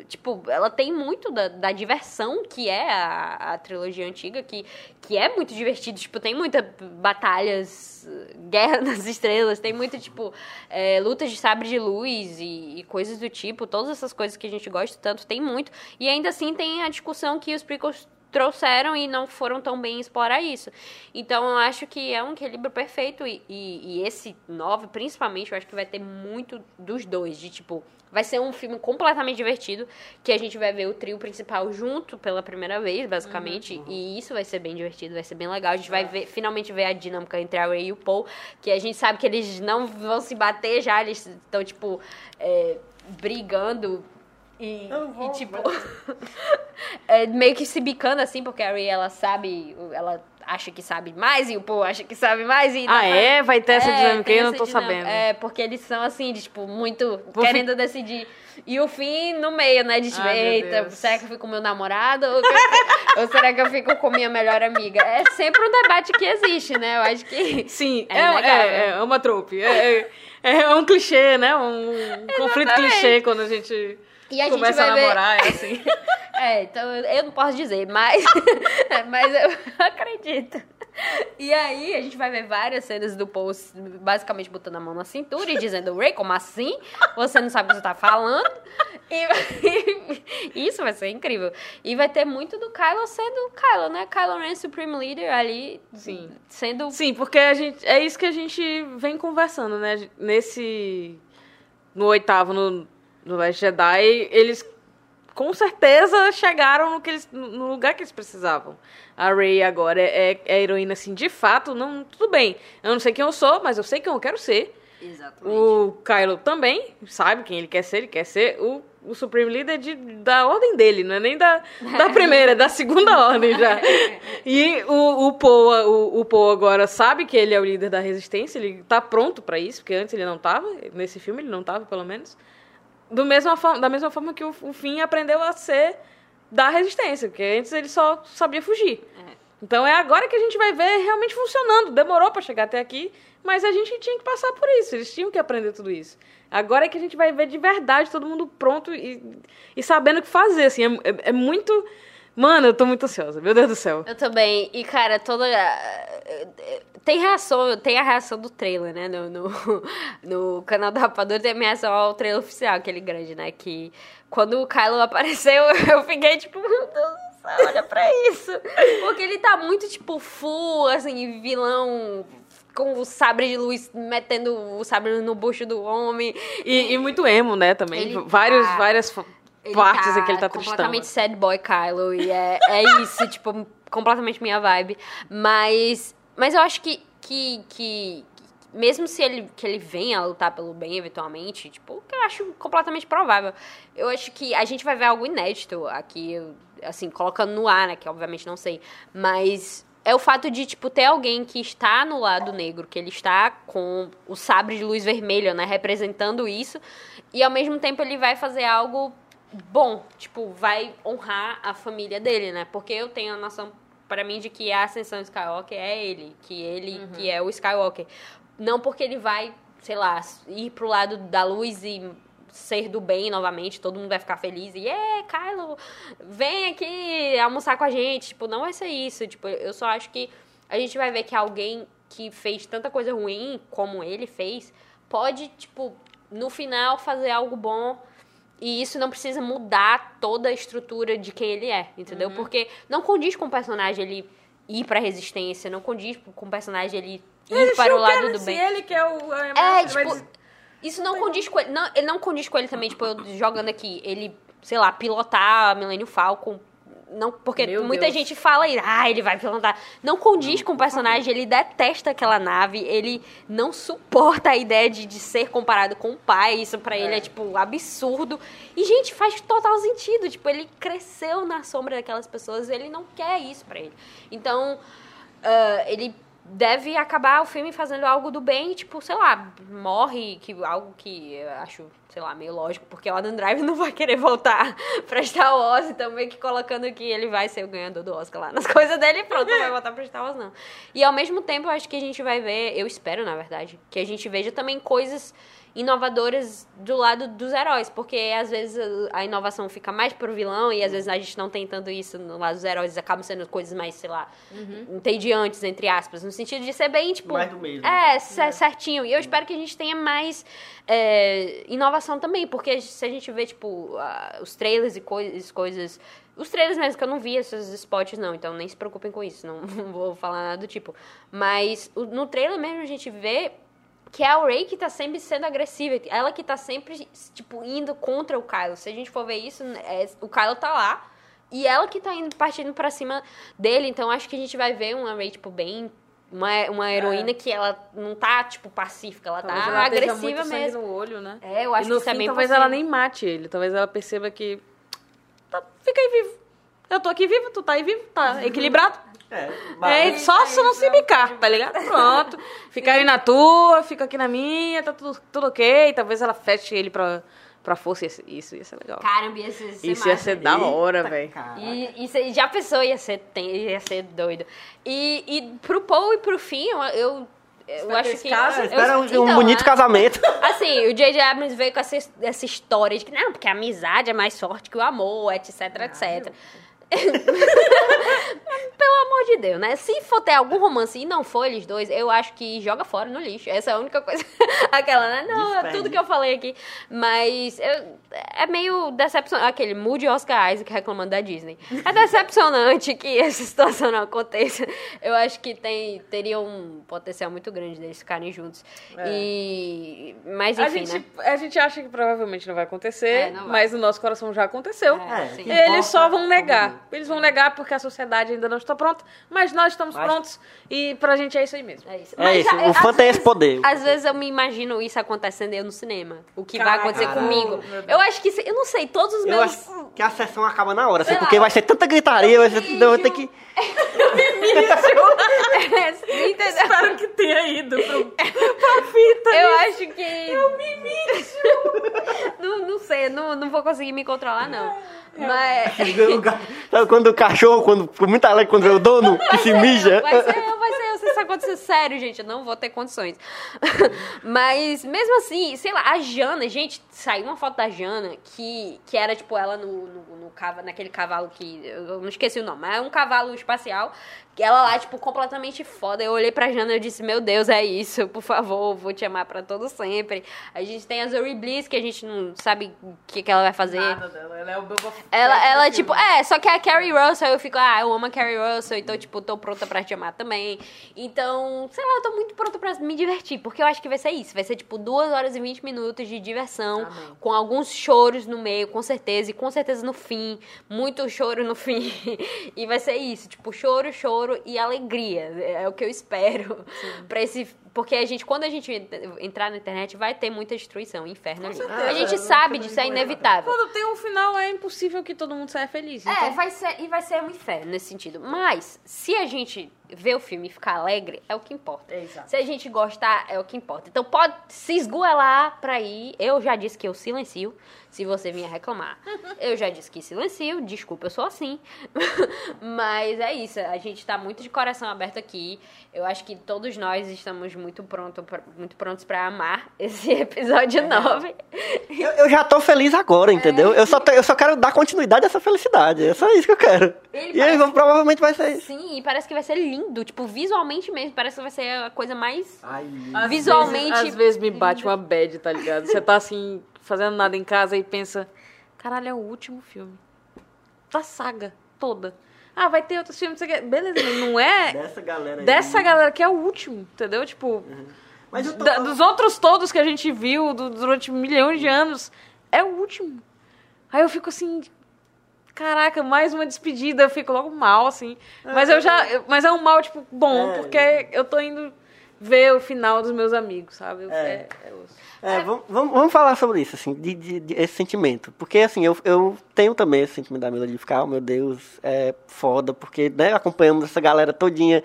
Tipo, ela tem muito da, da diversão que é a, a trilogia antiga, que, que é muito divertido. Tipo, tem muitas batalhas, guerra nas estrelas, tem muito, tipo, é, lutas de sabre de luz e, e coisas do tipo. Todas essas coisas que a gente gosta tanto, tem muito. E ainda assim tem a discussão que os prequels trouxeram e não foram tão bem explorar isso. Então eu acho que é um equilíbrio perfeito e, e, e, esse novo, principalmente, eu acho que vai ter muito dos dois, de tipo, vai ser um filme completamente divertido, que a gente vai ver o trio principal junto pela primeira vez, basicamente, uhum, uhum. e isso vai ser bem divertido, vai ser bem legal. A gente vai ver, finalmente ver a dinâmica entre a Ray e o Paul, que a gente sabe que eles não vão se bater já, eles estão, tipo, é, brigando e, vou, e tipo, é, meio que se bicando assim, porque a Ray, ela sabe, ela acha que sabe mais e o Paul acha que sabe mais. E ah, é? Vai ter essa é, dinâmica? Eu não tô dinâmica. sabendo. É, porque eles são assim, de, tipo, muito Vou querendo fi... decidir. E o fim no meio, né? De tipo, eita, será que eu fico com meu namorado? Ou, eu, ou, será que eu fico com minha melhor amiga? É sempre um debate que existe, né? Eu acho que. Sim, é, é, é uma trope. É, é, é um clichê, né? Um conflito clichê quando a gente e a Começa gente vai a namorar, ver... é assim. é, então eu não posso dizer, mas, mas eu acredito. E aí a gente vai ver várias cenas do Paul basicamente botando a mão na cintura e dizendo, Ray, como assim? Você não sabe o que você tá falando? E isso vai ser incrível. E vai ter muito do Kylo sendo Kylo, né? Kylo Ren Supreme Leader ali. Sim. Sendo. Sim, porque a gente, é isso que a gente vem conversando, né? Nesse. No oitavo, no no Last Jedi, eles com certeza chegaram no, que eles, no lugar que eles precisavam. A Rey agora é, é, heroína, assim, de fato, não, tudo bem. Eu não sei quem eu sou, mas eu sei quem eu quero ser. Exatamente. O Kylo também sabe quem ele quer ser, ele quer ser o, o Supreme Leader de, da ordem dele, não é nem da, da primeira, é da segunda ordem já. E o, o, Poe, o, o Poe agora sabe que ele é o líder da resistência, ele tá pronto para isso, porque antes ele não tava, nesse filme ele não tava, pelo menos do mesma forma, da mesma forma que o, o Finn aprendeu a ser da resistência, porque antes ele só sabia fugir. É. Então é agora que a gente vai ver realmente funcionando. Demorou para chegar até aqui, mas a gente tinha que passar por isso. Eles tinham que aprender tudo isso. Agora é que a gente vai ver de verdade todo mundo pronto e, e sabendo o que fazer. Assim, é, é, é muito Mano, eu tô muito ansiosa, meu Deus do céu. Eu também. E, cara, toda. Tem reação, tem a reação do trailer, né? No, no, no canal da Rapadura tem a minha reação ao trailer oficial, aquele grande, né? Que quando o Kylo apareceu, eu fiquei tipo, meu Deus do céu, olha pra isso. Porque ele tá muito, tipo, full, assim, vilão com o sabre de luz metendo o sabre no bucho do homem. E, e muito emo, né, também. Ele Vários, tá... Várias ele partes tá em que ele tá tristão. completamente sad boy Kylo. E é, é isso, tipo, completamente minha vibe. Mas, mas eu acho que, que, que mesmo se ele, que ele venha a lutar pelo bem eventualmente, tipo, que eu acho completamente provável. Eu acho que a gente vai ver algo inédito aqui, assim, colocando no ar, né, que obviamente não sei, mas é o fato de, tipo, ter alguém que está no lado negro, que ele está com o sabre de luz vermelha, né, representando isso, e ao mesmo tempo ele vai fazer algo bom, tipo, vai honrar a família dele, né? Porque eu tenho a noção para mim de que a ascensão Skywalker é ele, que ele uhum. que é o Skywalker. Não porque ele vai, sei lá, ir pro lado da luz e ser do bem novamente, todo mundo vai ficar feliz e, é, Kylo, vem aqui almoçar com a gente. Tipo, não vai ser isso. Tipo, eu só acho que a gente vai ver que alguém que fez tanta coisa ruim como ele fez, pode, tipo, no final fazer algo bom e isso não precisa mudar toda a estrutura de quem ele é, entendeu? Uhum. Porque não condiz com o personagem ele ir pra resistência, não condiz com o personagem ele ir ele para o lado do bem. ele que é o... É, tipo, isso não condiz com ele. Não, ele não condiz com ele também, tipo, eu jogando aqui, ele, sei lá, pilotar a Millennium Falcon não porque Meu muita Deus. gente fala aí, ah, ele vai pilotar. Não condiz com o personagem, ele detesta aquela nave, ele não suporta a ideia de, de ser comparado com o pai, isso pra ele é tipo absurdo. E gente, faz total sentido, tipo, ele cresceu na sombra daquelas pessoas, ele não quer isso pra ele. Então, ah, ele deve acabar o filme fazendo algo do bem, tipo, sei lá, morre, que algo que eu acho, sei lá, meio lógico, porque o Adam Drive não vai querer voltar pra Star Wars, então meio que colocando que ele vai ser o ganhador do Oscar lá nas coisas dele e pronto, não vai voltar pra Star Wars não. E ao mesmo tempo, eu acho que a gente vai ver, eu espero, na verdade, que a gente veja também coisas inovadoras do lado dos heróis, porque às vezes a inovação fica mais pro vilão e às vezes a gente não tem tanto isso no lado dos heróis, acabam sendo coisas mais, sei lá, entediantes, entre aspas, no sentido de ser bem, tipo... Mais do mesmo. É, cer- certinho. E eu espero que a gente tenha mais é, inovação também, porque se a gente vê, tipo, ah, os trailers e coisas, coisas... Os trailers mesmo, que eu não vi esses spots, não, então nem se preocupem com isso, não, não vou falar nada do tipo. Mas o- no trailer mesmo a gente vê que é a Rey que tá sempre sendo agressiva. Ela que tá sempre, tipo, indo contra o Kylo. Se a gente for ver isso, é, o Kylo tá lá. E ela que tá indo, partindo pra cima dele. Então acho que a gente vai ver uma Rey, tipo, bem. Uma, uma heroína que ela não tá, tipo, pacífica. Ela Talvez tá ela agressiva mesmo. no olho, né? É, eu acho e no que isso é fim, bem talvez possível. ela nem mate ele. Talvez ela perceba que... Tá, fica aí vivo. Eu tô aqui vivo, tu tá aí vivo, tá equilibrado. É, É, mas- só se não se bicar, tá ligado? Pronto. Fica aí na tua, fica aqui na minha, tá tudo, tudo ok. Talvez ela feche ele pra, pra força. Isso, isso ia ser legal. Caramba, ia ser, Isso ia ser da hora, velho. E já pensou, ia ser, ten- ia ser doido. E, e pro Paul e pro Finn, eu, eu, eu acho esse que... caso? É, eu- espera um, um então, bonito a- casamento. Assim, o J.J. Abrams veio com essa, essa história de que, não, porque a amizade é mais forte que o amor, etc, etc. Pelo amor de Deus, né? Se for ter algum romance e não for eles dois, eu acho que joga fora no lixo. Essa é a única coisa. Aquela, né? Não, é tudo que eu falei aqui. Mas eu- é meio decepcionante. Aquele mood Oscar Isaac reclamando da Disney. É decepcionante que essa situação não aconteça. Eu acho que tem, teria um potencial muito grande deles ficarem juntos. E. Mas A enfim, gente, né? a gente acha que provavelmente não vai acontecer, É, não vai. mas no nosso coração já aconteceu. É, É, Eles só vão é o negar. Eles vão negar porque a sociedade ainda não está pronta, mas nós estamos Mas- prontos e pra gente é isso aí mesmo. É isso. É Mas isso, já- o fã às tem esse vezes- poder. Às vezes eu me imagino isso acontecendo eu no cinema. O que vai Caraca, acontecer caralho. comigo. Eu acho que. Eu não sei, todos os Eu meus. acho que a sessão acaba na hora, assim, porque vai ser tanta gritaria, vai ser, eu vou ter que... Entendeu? Espero que tenha ido pro, Eu acho que. Eu me não, não sei, não, não vou conseguir me controlar, não. Mas. Sabe quando o cachorro, quando ficou muito alegre quando vê o dono, que se mija? Vai ser eu, vai ser eu. Se isso acontecer sério, gente, eu não vou ter condições. Mas, mesmo assim, sei lá, a Jana, gente, saiu uma foto da Jana que, que era, tipo, ela no, no, no naquele cavalo que. Eu não esqueci o nome, mas é um cavalo espacial. Ela lá, tipo, completamente foda. Eu olhei pra Jana e eu disse, meu Deus, é isso, por favor, vou te amar pra todo sempre. A gente tem a Zoe Bliss, que a gente não sabe o que, que ela vai fazer. Nada dela, ela é o Boba Ela, ela tipo, é, só que a Carrie Russell, eu fico, ah, eu amo a Carrie Russell, então, tipo, tô pronta pra te amar também. Então, sei lá, eu tô muito pronta pra me divertir, porque eu acho que vai ser isso. Vai ser, tipo, 2 horas e 20 minutos de diversão, Amém. com alguns choros no meio, com certeza, e com certeza no fim, muito choro no fim. e vai ser isso, tipo, choro, choro e alegria. É o que eu espero pra esse. Porque a gente, quando a gente entrar na internet, vai ter muita destruição, inferno ali. A gente sabe disso, é inevitável. Quando tem um final, é impossível que todo mundo saia feliz. É, Então, vai ser, e vai ser um inferno nesse sentido. Mas, se a gente ver o filme e ficar alegre, é o que importa. Exato. Se a gente gostar, é o que importa. Então pode se esgoelar pra ir. Eu já disse que eu silencio, se você vier reclamar. Eu já disse que silencio, desculpa, eu sou assim. Mas é isso, a gente tá muito de coração aberto aqui. Eu acho que todos nós estamos muito, pronto, pra- muito prontos pra amar esse episódio 9. Eu, eu já tô feliz agora, entendeu? Eu, só eu só quero dar continuidade a essa felicidade. É só isso que eu quero. Ele e aí parece- provavelmente vai ser isso. Sim, e parece que vai ser lindo, tipo, visualmente mesmo. Parece que vai ser a coisa mais. Às Visualmente- vezes- às vezes me bate uma bad, tá ligado? Você tá assim, fazendo nada em casa e pensa: caralho, é o último filme. Da saga toda. Ah, vai ter outros filmes, não sei o quê. Beleza, mas não é Dessa galera aí. dessa galera que é o último, entendeu? Tipo, Mas eu tô... da- dos outros todos que a gente viu du- durante milhões de anos, é o último. Aí eu fico assim. caraca, mais uma despedida, eu fico logo mal, assim. Mas eu já. Mas é um mal, tipo, bom, É. porque eu tô indo ver o final dos meus amigos, sabe? É. é- é osso. É, vamos, vamos, falar sobre isso, assim, de, de- de- esse sentimento. Porque, assim, eu, eu tenho também esse sentimento da Mila de ficar, oh, meu Deus, é foda, porque, né, acompanhamos essa galera todinha,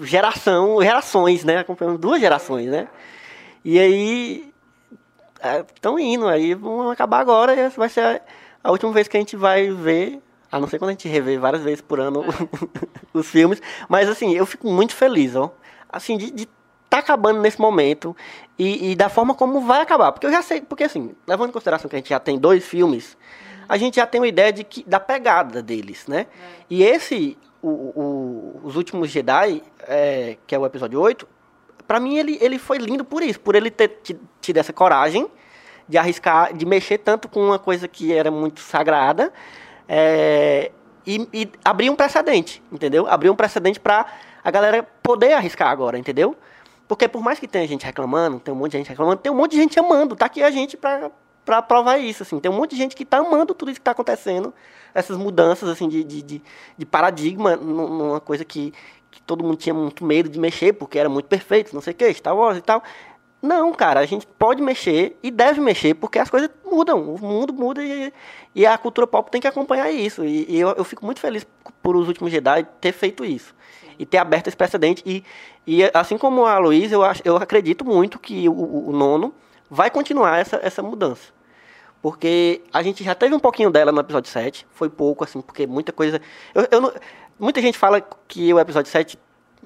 geração, gerações, né, acompanhamos duas gerações, né. E aí, estão indo, aí vão acabar agora, e essa vai ser a, a última vez que a gente vai ver, a não ser quando a gente rever várias vezes por ano os filmes, mas, assim, eu fico muito feliz, ó, assim, de... de tá acabando nesse momento e, e da forma como vai acabar. Porque eu já sei, porque assim, levando em consideração que a gente já tem dois filmes, a gente já tem uma ideia de que, da pegada deles, né? E esse, o, o- Os Últimos Jedi, é, que é o episódio 8, pra mim ele, ele foi lindo por isso, por ele ter ti- tido essa coragem de arriscar, de mexer tanto com uma coisa que era muito sagrada é, e, e abrir um precedente, entendeu? Abrir um precedente pra a galera poder arriscar agora, entendeu? Porque por mais que tenha gente reclamando, tem um monte de gente reclamando, tem um monte de gente amando. Tá aqui a gente pra, pra provar isso, assim. Tem um monte de gente que tá amando tudo isso que tá acontecendo. Essas mudanças, assim, de, de, de, de paradigma num- numa coisa que, que todo mundo tinha muito medo de mexer, porque era muito perfeito, não sei o que, Star Wars e tal. Não, cara, a gente pode mexer e deve mexer, porque as coisas mudam, o mundo muda e, e a cultura pop tem que acompanhar isso. E, e eu, eu fico muito feliz por os últimos Jedi ter feito isso. E ter aberto esse precedente. E, e assim como a Luísa, eu, acho- eu acredito muito que o, o- nono vai continuar essa, essa mudança. Porque a gente já teve um pouquinho dela no episódio 7, foi pouco, assim, porque muita coisa. Eu, eu não- muita gente fala que o episódio 7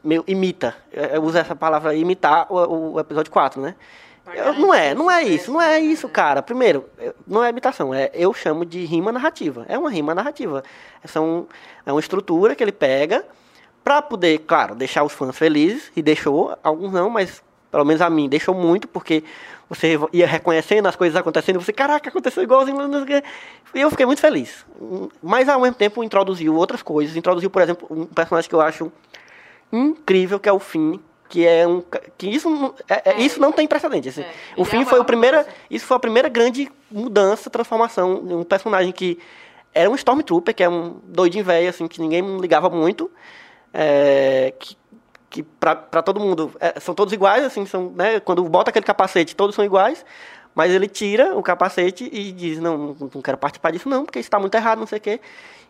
meio imita, é, usa essa palavra imitar o, o episódio 4, né? Eu- não é, não é isso, não é isso, cara. Primeiro, eu- não é imitação, é, eu chamo de rima narrativa. É uma rima narrativa. São, é uma estrutura que ele pega pra poder, claro, deixar os fãs felizes, e deixou, alguns não, mas pelo menos a mim deixou muito, porque você ia reconhecendo as coisas acontecendo, você, caraca, aconteceu igualzinho, e eu fiquei muito feliz. Mas ao mesmo tempo introduziu outras coisas, introduziu, por exemplo, um personagem que eu acho incrível, que é o Finn, que é um que isso não, é- é- isso não tem precedente. assim. É, o Finn é foi o primeira, isso foi a primeira grande mudança, transformação, um personagem que era um Stormtrooper, que é um doidinho velho assim, que ninguém ligava muito, é, que que pra todo mundo é, são todos iguais, assim, são, né, quando bota aquele capacete, todos são iguais, mas ele tira o capacete e diz, não, não, não quero participar disso não, porque isso está muito errado, não sei o quê.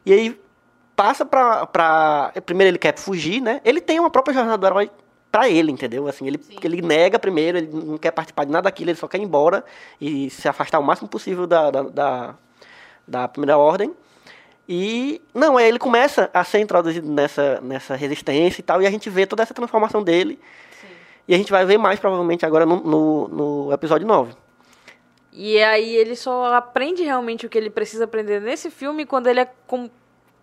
E aí passa pra, pra... Primeiro ele quer fugir, né? Ele tem uma própria jornada do herói pra ele, entendeu? Assim, ele, ele nega primeiro, ele não quer participar de nada daquilo, ele só quer ir embora e se afastar o máximo possível da, da, da, da primeira ordem. E, não, aí ele começa a ser introduzido nessa, nessa resistência e tal, e a gente vê toda essa transformação dele. E a gente vai ver mais, provavelmente, agora no, no, no episódio 9. E aí ele só aprende realmente o que ele precisa aprender nesse filme quando ele é com-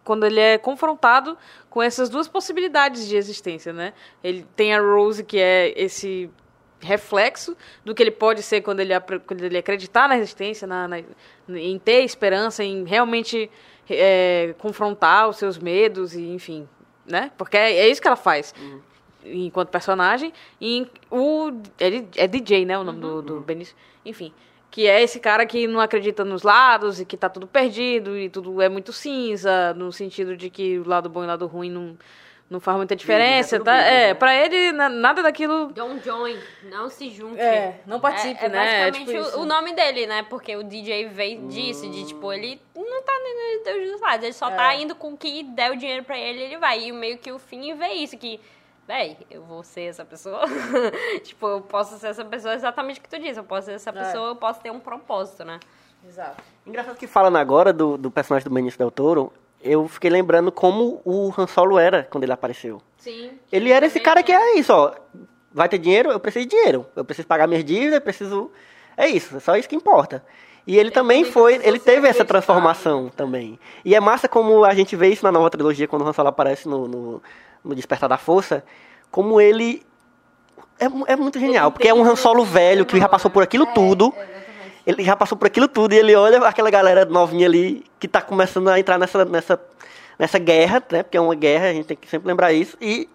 quando ele é confrontado com essas duas possibilidades de existência, né? Ele tem a Rose que é esse reflexo do que ele pode ser quando ele, quando ele acreditar na resistência, na, na- em ter esperança, em realmente é, confrontar os seus medos e enfim, né? Porque é, é isso que ela faz enquanto personagem. E o ele é DJ, né, o nome do, do Benício. Enfim, que é esse cara que não acredita nos lados e que tá tudo perdido e tudo é muito cinza, no sentido de que o lado bom e o lado ruim não, não faz muita diferença, tá? É, né? pra ele na- nada daquilo Don't join, não se junte. É, não participe, é, é né? É basicamente tipo o- o, nome dele, né? Porque o DJ veio disso, de tipo, ele não tá nem nos Deus dos lados, ele só tá indo com o que der o dinheiro pra ele, ele vai. E meio que o fim vê isso, que, véi, eu vou ser essa pessoa. tipo, eu posso ser essa pessoa exatamente o que tu disse, eu posso ser essa pessoa, eu posso ter um propósito, né? Exato. Engraçado que falando agora do, do personagem do Benício Del Toro, eu fiquei lembrando como o Han Solo era quando ele apareceu. Sim. Ele era esse cara que é isso, ó. Vai ter dinheiro? Eu preciso de dinheiro. Eu preciso pagar minhas dívidas, eu preciso. É isso, é só isso que importa. E ele também foi, ele teve essa transformação também. E é massa como a gente vê isso na nova trilogia, quando o Han Solo aparece no, no, no Despertar da Força, como ele. É, é muito genial, porque é um Han Solo velho que já passou por aquilo tudo. Ele já passou por aquilo tudo e ele olha aquela galera novinha ali que tá começando a entrar nessa, nessa, nessa guerra, né? Porque é uma guerra, a gente tem que sempre lembrar isso. E,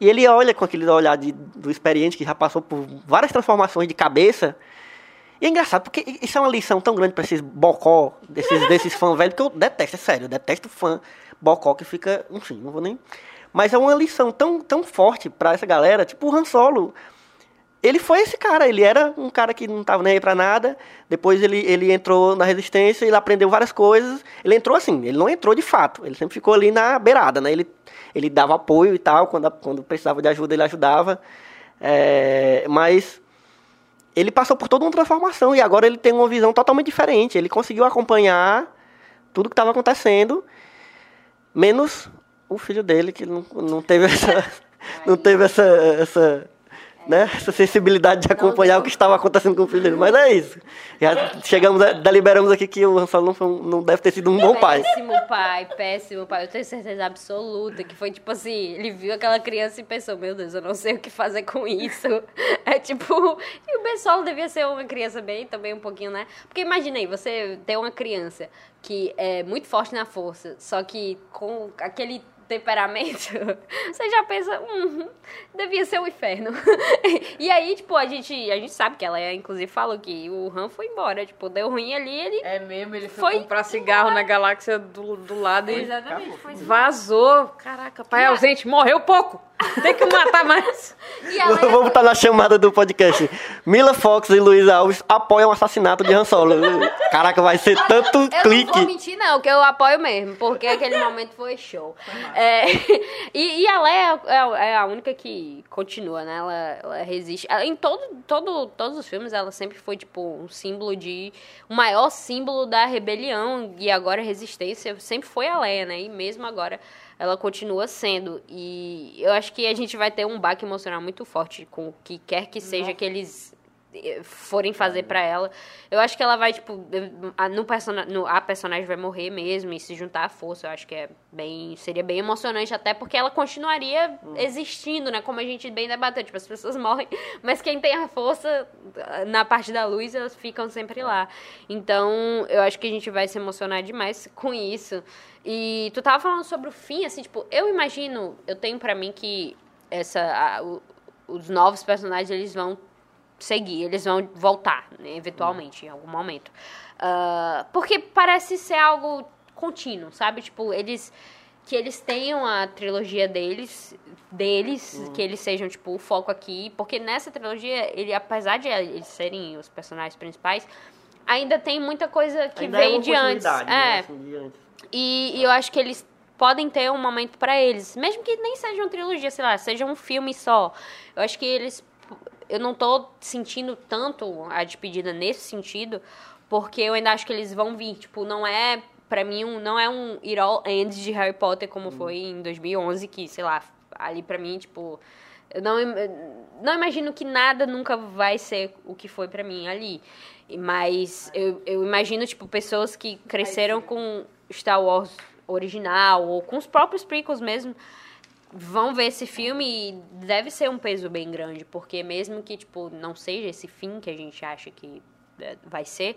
e ele olha com aquele olhar de, do experiente que já passou por várias transformações de cabeça E é engraçado, porque isso é uma lição tão grande pra esses bocó, desses, desses fãs velhos, que eu detesto, é sério, eu detesto fã bocó que fica, enfim, não vou nem... Mas é uma lição tão, tão forte pra essa galera, tipo o Han Solo. Ele foi esse cara, ele era um cara que não tava nem aí pra nada, depois ele, ele entrou na resistência, ele aprendeu várias coisas, ele entrou assim, ele não entrou de fato, ele sempre ficou ali na beirada, né, ele, ele dava apoio e tal, quando, quando precisava de ajuda ele ajudava, é, mas ele passou por toda uma transformação e agora ele tem uma visão totalmente diferente. Ele conseguiu acompanhar tudo que estava acontecendo, menos o filho dele que não, não teve essa, não teve essa, essa né? Essa sensibilidade de acompanhar o que estava acontecendo com o filho dele. Mas é isso. Já chegamos, deliberamos aqui que o Ansel não, não deve ter sido um bom pai. Péssimo pai, péssimo pai. Eu tenho certeza absoluta que foi tipo assim, ele viu aquela criança e pensou, meu Deus, eu não sei o que fazer com isso. É tipo, e o pessoal devia ser uma criança bem, também um pouquinho, né? Porque imagina aí, você tem uma criança que é muito forte na força, só que com aquele temperamento, você já pensa, hum, devia ser um inferno. e aí, tipo, a gente, a gente sabe que ela, inclusive, falou que o Han foi embora. Tipo, deu ruim ali, ele. É mesmo, ele foi, foi comprar cigarro embora. na galáxia do, do lado e. Exatamente, foi vazou. Caraca, pai ausente, morreu pouco. Tem que matar mais. Vamos estar na chamada do podcast. Mila Fox e Luiz Alves apoiam o assassinato de Han Solo. Caraca, vai ser tanto eu clique. Eu não vou mentir, não, que eu apoio mesmo, porque aquele momento foi show. É, e, e a Leia é, é, a única que continua, né? Ela, ela resiste. Ela, em todo, todo, todos os filmes, ela sempre foi, tipo, um símbolo de. O maior símbolo da rebelião e agora resistência sempre foi a Leia, né? E mesmo agora ela continua sendo. E eu acho que a gente vai ter um baque emocional muito forte com o que quer que seja Nossa. que eles forem fazer para ela. Eu acho que ela vai, tipo, a, no no, a personagem vai morrer mesmo e se juntar à força. Eu acho que é bem. Seria bem emocionante, até porque ela continuaria existindo, né? Como a gente bem debateu. Tipo, as pessoas morrem, mas quem tem a força na parte da luz, elas ficam sempre lá. Então, eu acho que a gente vai se emocionar demais com isso. E tu tava falando sobre o fim, assim, tipo, eu imagino, eu tenho para mim que essa. A, o, os novos personagens eles vão seguir, eles vão voltar, né, eventualmente, em algum momento. Uh, porque parece ser algo contínuo, sabe? Tipo, eles. Que eles tenham a trilogia deles, deles, uhum. que eles sejam, tipo, o foco aqui. Porque nessa trilogia, ele, apesar de eles serem os personagens principais, ainda tem muita coisa que ainda vem é de antes. Né, é. Assim, de antes. E, e eu acho que eles podem ter um momento para eles, mesmo que nem seja uma trilogia, sei lá, seja um filme só. Eu acho que eles eu não tô sentindo tanto a despedida nesse sentido, porque eu ainda acho que eles vão vir, tipo, não é para mim um, não é um It All Ends de Harry Potter como hum. foi em 2011, que, sei lá, ali para mim, tipo, eu não, não imagino que nada nunca vai ser o que foi para mim ali. Mas eu, eu imagino, tipo, pessoas que cresceram com Star Wars original ou com os próprios prequels mesmo vão ver esse filme e deve ser um peso bem grande, porque mesmo que, tipo, não seja esse fim que a gente acha que é, vai ser,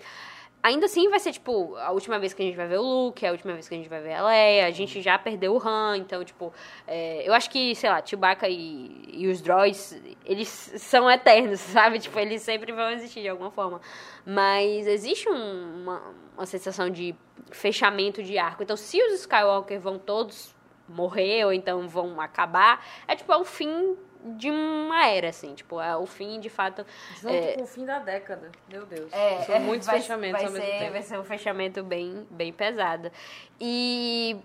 ainda assim vai ser, tipo, a última vez que a gente vai ver o Luke, a última vez que a gente vai ver a Leia, a gente já perdeu o Han, então, tipo, é, eu acho que, sei lá, Chewbacca e, e os droids, eles são eternos, sabe? Tipo, eles sempre vão existir de alguma forma. Mas existe um, uma, uma sensação de fechamento de arco. Então, se os Skywalker vão todos morrer ou então vão acabar, é tipo, é o fim de uma era, assim, tipo, é o fim, de fato... Junto é, com o fim da década, meu Deus. É, São muitos vai, fechamentos vai ao mesmo ser, tempo. Vai ser um fechamento bem, bem pesado. E...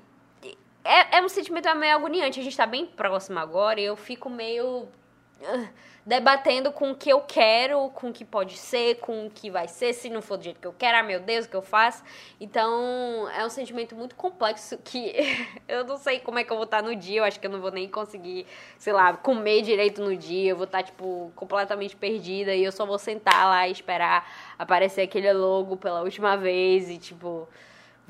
É, é um sentimento meio agoniante, a gente tá bem próximo agora e eu fico meio... Uh, debatendo com o que eu quero, com o que pode ser, com o que vai ser, se não for do jeito que eu quero, ah, meu Deus, o que eu faço? Então, é um sentimento muito complexo que eu não sei como é que eu vou estar no dia, eu acho que eu não vou nem conseguir, sei lá, comer direito no dia, eu vou estar, tipo, completamente perdida e eu só vou sentar lá e esperar aparecer aquele logo pela última vez e, tipo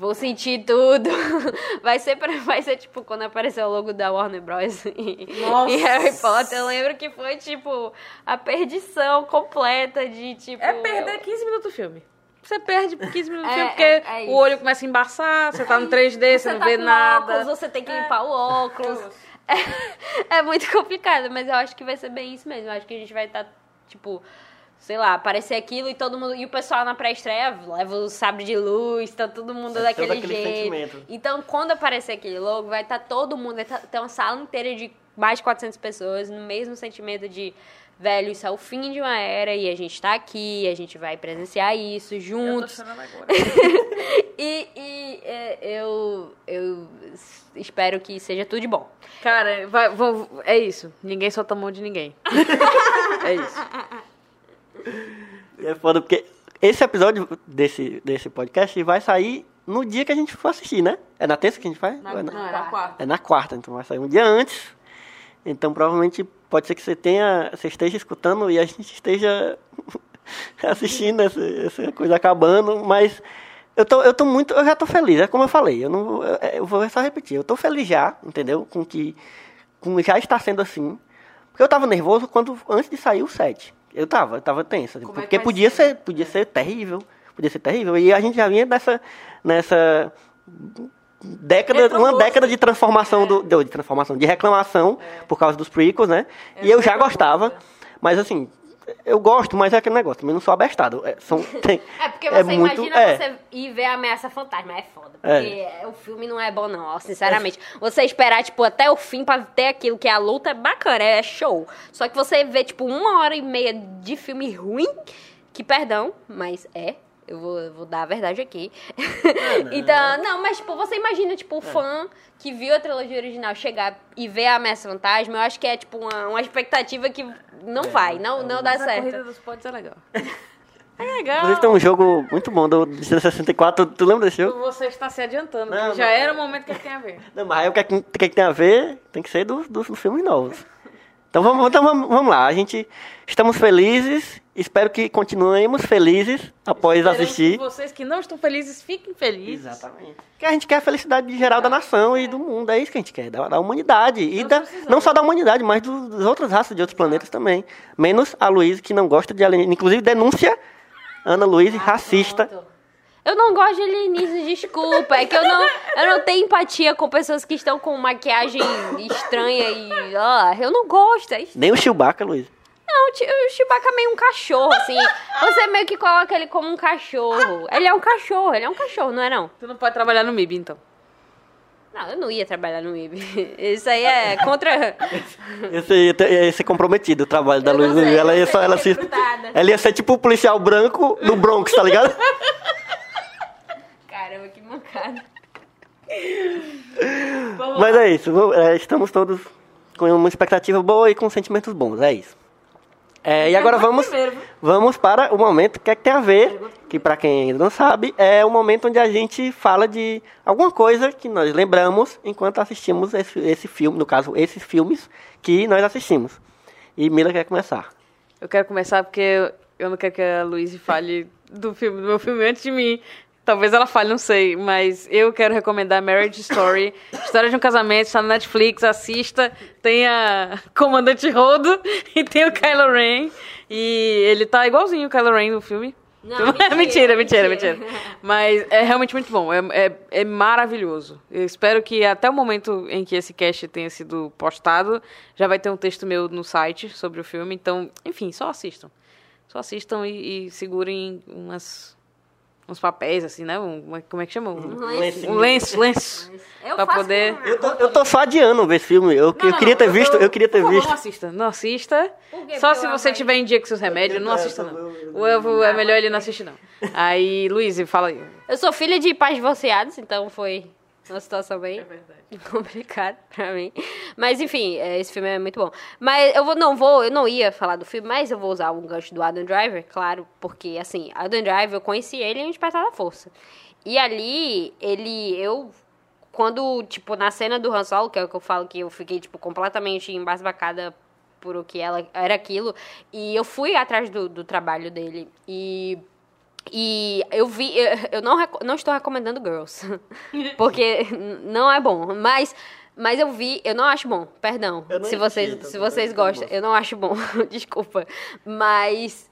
Vou sentir tudo. Vai ser, pra, vai ser tipo quando apareceu o logo da Warner Bros. e, e Harry Potter. Eu lembro que foi tipo a perdição completa de tipo. É perder 15 minutos do filme. Você perde 15 minutos do é, filme porque é, é o olho começa a embaçar, você tá no 3D, você, você não tá vê nada. Óculos, você tem que limpar o óculos. É, é, muito complicado, mas eu acho que vai ser bem isso mesmo. Eu acho que a gente vai estar, tá, tipo sei lá, aparecer aquilo e todo mundo. E o pessoal na pré-estreia leva o sabre de luz, tá todo mundo É, daquele todo aquele jeito. sentimento. Então, quando aparecer aquele logo, vai estar todo mundo, vai tá- ter uma sala inteira de mais de 400 pessoas no mesmo sentimento de. Velho, isso é o fim de uma era e a gente tá aqui, a gente vai presenciar isso Eu tô juntos. agora. E, e, é, eu, eu espero que seja tudo de bom. Cara, vai, vou- é isso. Ninguém solta a mão de ninguém. é isso. E É foda porque esse episódio desse, desse podcast vai sair no dia que a gente for assistir, né? É na terça que a gente faz? Ou é na- Não, era a quarta. É na quarta, então vai sair um dia antes. Então provavelmente pode ser que você tenha, você esteja escutando e a gente esteja assistindo essa, essa coisa acabando, mas eu tô, eu tô muito, eu já tô feliz, é como eu falei, eu não vou- eu, eu vou só repetir, eu tô feliz já, entendeu? Com que com já está sendo assim. Porque eu tava nervoso quando antes de sair o set. Eu tava, eu tava tenso, assim, Como é que porque vai podia ser? ser, podia ser terrível, podia ser terrível. E a gente já vinha nessa nessa década, uma década de transformação do, de, de transformação, de reclamação por causa dos prequels, né? e eu já gostava, mas assim, eu gosto, mas é aquele negócio, também não sou abestado. É, são, tem, É porque você muito- imagina é. você ir ver a ameaça fantasma. É foda. É. Porque o filme não é bom, não, ó, sinceramente. Você esperar, tipo, até o fim pra ter aquilo que é a luta é bacana, é show. Só que você vê, tipo, uma hora e meia de filme ruim, que perdão, mas é. Eu vou, vou dar a verdade aqui. então, não, mas, tipo, você imagina, tipo, o fã que viu a trilogia original chegar e ver a ameaça fantasma, eu acho que é, tipo, uma, uma expectativa que não vai, não, não dá Mas a corrida certo. dos pods é legal. É legal. Inclusive tem um jogo muito bom do de 64, tu, tu lembra desse jogo? Você está se adiantando. Não, já não. era o momento que tem a ver. Não, mas aí o que, é que, o que é que tem a ver tem que ser dos do, dos filmes novos. Então vamos, então vamos, vamos lá, a gente estamos felizes, espero que continuemos felizes após Esperamos assistir. que vocês que não estão felizes fiquem felizes. Exatamente. Porque a gente quer a felicidade geral da nação e do mundo, é isso que a gente quer, da, da humanidade. E Nós da, não só da humanidade, mas do- das outras raças de outros planetas também. Menos a Luísa, que não gosta de alienígenas. Inclusive, denúncia Ana Luísa, racista. Pronto. Eu não gosto de alienígenas, desculpa. É que eu não, eu não tenho empatia com pessoas que estão com maquiagem estranha e. Ah, eu não gosto. É isso. Nem o Chewbacca, Luísa. Não, o Chewbacca é meio um cachorro, assim. Você meio que coloca ele como um cachorro. Ele é um cachorro, ele é um cachorro, não é não? Tu não pode trabalhar no MIB, então. Não, eu não ia trabalhar no IB. Isso aí é contra. Esse ter- ia ser comprometido o trabalho da Luísa. Ela ia, só, ela, se, ela ia ser tipo o policial branco do Bronx, tá ligado? Mas é isso, é, estamos todos com uma expectativa boa e com sentimentos bons, é isso. É, e agora vamos, vamos para o momento que é que tem a ver, que para quem ainda não sabe, é o momento onde a gente fala de alguma coisa que nós lembramos enquanto assistimos esse, esse filme, no caso, esses filmes que nós assistimos. E Mila quer começar. Eu quero começar porque eu- eu não quero que a Luísa fale do filme, do meu filme antes de mim. Talvez ela fale, não sei, mas eu quero recomendar Marriage Story, História de um Casamento, está no Netflix, assista. Tem a Comandante Rodo e tem o Kylo Ren. E ele tá igualzinho o Kylo Ren no filme. Não, mentira, mentira, mentira, mentira. mentira. Mas é realmente muito bom, é, é, é maravilhoso. Eu espero que até o momento em que esse cast tenha sido postado, já vai ter um texto meu no site sobre o filme. Então, enfim, só assistam. Só assistam e, e segurem umas, uns papéis, assim, né? Um, como é que chama? Um, lenço. um lenço, lenço. Eu pra poder. Eu tô, eu tô ver esse filme, eu, eu queria ter visto, eu queria ter Por visto. Não assista, não assista. Só se você tiver em dia com seus remédios, não assista não. O Elvo é melhor ele não assistir não. Aí, Luiz, fala aí. Eu sou filha de pais divorciados, então foi uma situação bem verdade. complicada pra mim. Mas enfim, é, esse filme é muito bom. Mas eu vou, não vou, eu não ia falar do filme, mas eu vou usar um gancho do Adam Driver, claro, porque assim, Adam Driver, eu conheci ele em Despertar da Força. E ali, ele, eu quando, tipo, na cena do Han Solo, que é o que eu falo que eu fiquei, tipo, completamente embasbacada por o que ela era aquilo, e eu fui atrás do, do trabalho dele, e e eu vi, eu, não, não estou recomendando Girls, porque não é bom, mas mas eu vi, eu não acho bom, perdão, se vocês se vocês gostam, eu não acho bom, desculpa, mas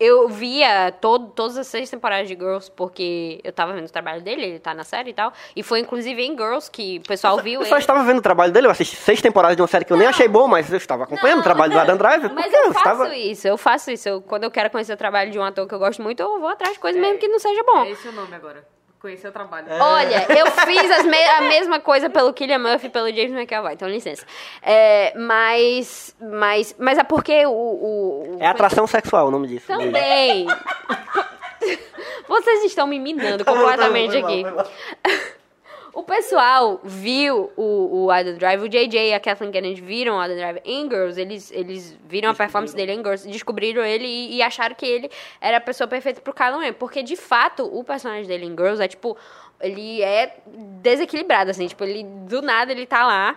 eu via todo, todas as seis temporadas de Girls, porque eu tava vendo o trabalho dele, ele tá na série e tal. E foi inclusive em Girls que o pessoal viu Eu só ele. estava vendo o trabalho dele, eu assisti seis temporadas de uma série que eu nem achei boa, mas eu estava acompanhando o trabalho do Adam Driver. Mas porque eu faço estava... isso, eu faço isso. Eu- quando eu quero conhecer o trabalho de um ator que eu gosto muito, eu vou atrás de coisa mesmo que não seja bom. É esse o nome agora. Conhecer o trabalho. Olha, eu fiz as me- a mesma coisa pelo Killian Murphy e pelo James McAvoy, então licença. É, mas, mas, mas é porque o... o, o É atração sexual o nome disso. Também. Vocês estão me minando Tá bom, tá bom, completamente foi mal, aqui. O pessoal viu o, o Adam Driver, o JJ e a Kathleen Kennedy viram o Adam Driver em Girls, eles, eles viram a performance dele em Girls, descobriram ele e, e acharam que ele era a pessoa perfeita pro Kylo Ren, porque de fato o personagem dele em Girls é tipo, ele é desequilibrado, assim, tipo, ele do nada ele tá lá.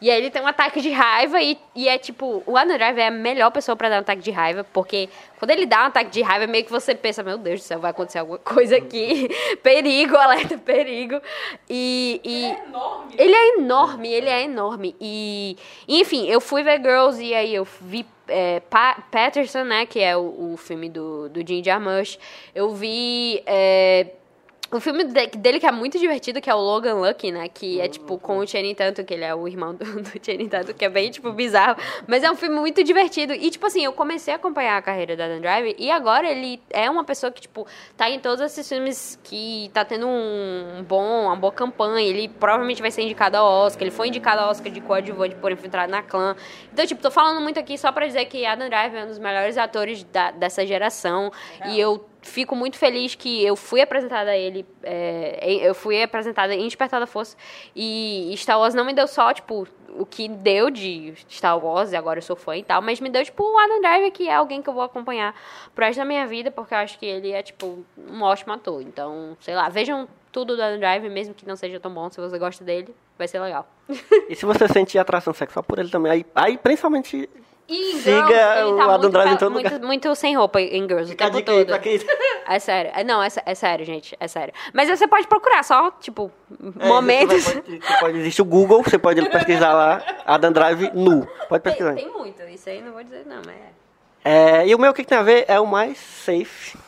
E aí ele tem um ataque de raiva e, e é tipo, o Adam Driver é a melhor pessoa pra dar um ataque de raiva, porque quando ele dá um ataque de raiva, meio que você pensa, meu Deus do céu, vai acontecer alguma coisa aqui. perigo, alerta, perigo. E. e ele é enorme, ele é enorme. E. Enfim, eu fui ver Girls e aí eu vi. é, Pa- Patterson, né? Que é o, o filme do, do Jim Jarmusch. Eu vi. é, o filme de- dele que é muito divertido, que é o Logan Lucky, né? Que é, tipo, com o Channing Tatum, que ele é o irmão do, do Channing Tatum, que é bem, tipo, bizarro. Mas é um filme muito divertido. E, tipo assim, eu comecei a acompanhar a carreira do Adam Driver e agora ele é uma pessoa que, tipo, tá em todos esses filmes que tá tendo um bom, uma boa campanha. Ele provavelmente vai ser indicado ao Oscar. Ele foi indicado ao Oscar de coadjuvante por Infiltrado na Clã. Então, tipo, tô falando muito aqui só pra dizer que Adam Driver é um dos melhores atores da- dessa geração. E eu fico muito feliz que eu fui apresentada a ele, é, eu fui apresentada em Despertar da Força, e Star Wars não me deu só, tipo, o que deu de Star Wars, e agora eu sou fã e tal, mas me deu, tipo, o Adam Driver, que é alguém que eu vou acompanhar pro resto da minha vida, porque eu acho que ele é, tipo, um ótimo ator. Então, sei lá, vejam tudo do Adam Driver, mesmo que não seja tão bom, se você gosta dele, vai ser legal. E se você sentir atração sexual por ele também, aí, aí principalmente E em Siga Girls, ele o tá Adam muito, Driver em todo muito, lugar. muito sem roupa em Girls o Fica a tempo aí todo. quem- É sério. É, Não, é, é sério, gente. É sério. Mas você pode procurar só, tipo, É, momentos. Você pode, você pode existe o Google, você pode pesquisar lá, Adam Drive nu. Pode Tem, pesquisar. tem muito. Isso aí não vou dizer, não, mas é. É, e o meu o que que tem a ver é o mais safe.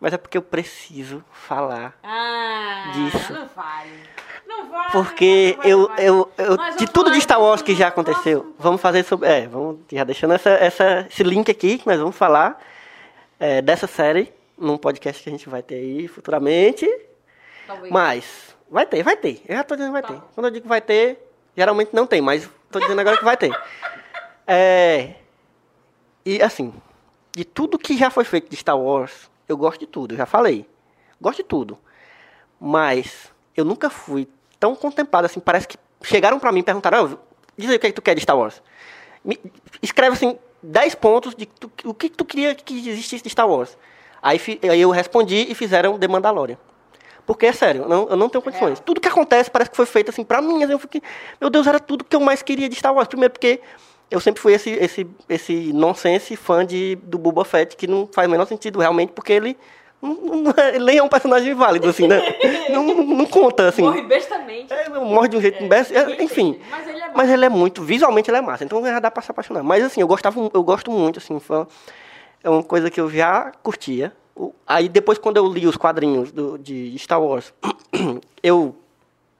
Mas é porque eu preciso falar. Ah, Disso. não fale. Porque vai, eu, vai. eu, eu de tudo de Star Wars que já aconteceu, vamos fazer sobre. É, vamos já deixando essa, essa, esse link aqui que nós vamos falar é, dessa série num podcast que a gente vai ter aí futuramente. Talvez. Mas vai ter, vai ter. Eu já tô dizendo que vai Tá. ter. Quando eu digo vai ter, geralmente não tem, mas tô dizendo agora que vai ter. É, e assim, de tudo que já foi feito de Star Wars, eu gosto de tudo, eu já falei. Gosto de tudo. Mas eu nunca fui tão contemplado assim, parece que chegaram pra mim e perguntaram, "Ah, diz aí o que, é que tu quer de Star Wars. Me- escreve assim, 10 pontos de tu- o que tu queria que existisse de Star Wars. Aí, aí eu respondi e fizeram The Mandalorian. Porque é sério, eu não, eu não tenho condições. Tudo que acontece parece que foi feito assim pra mim. assim, Eu fiquei, meu Deus, era tudo que eu mais queria de Star Wars. Primeiro porque eu sempre fui esse, esse, esse nonsense fã de, do Boba Fett, que não faz o menor sentido realmente, porque ele, não é- é um personagem válido, assim, né? não, não, conta, assim. Morre bestamente. É, morre de um jeito imbecil. é, Enfim. Mas ele é Mas ele é muito, visualmente ele é massa, então já dá pra se apaixonar. Mas assim, eu gostava, eu gosto muito, assim, foi é uma coisa que eu já curtia. Aí depois quando eu li os quadrinhos do, de Star Wars, eu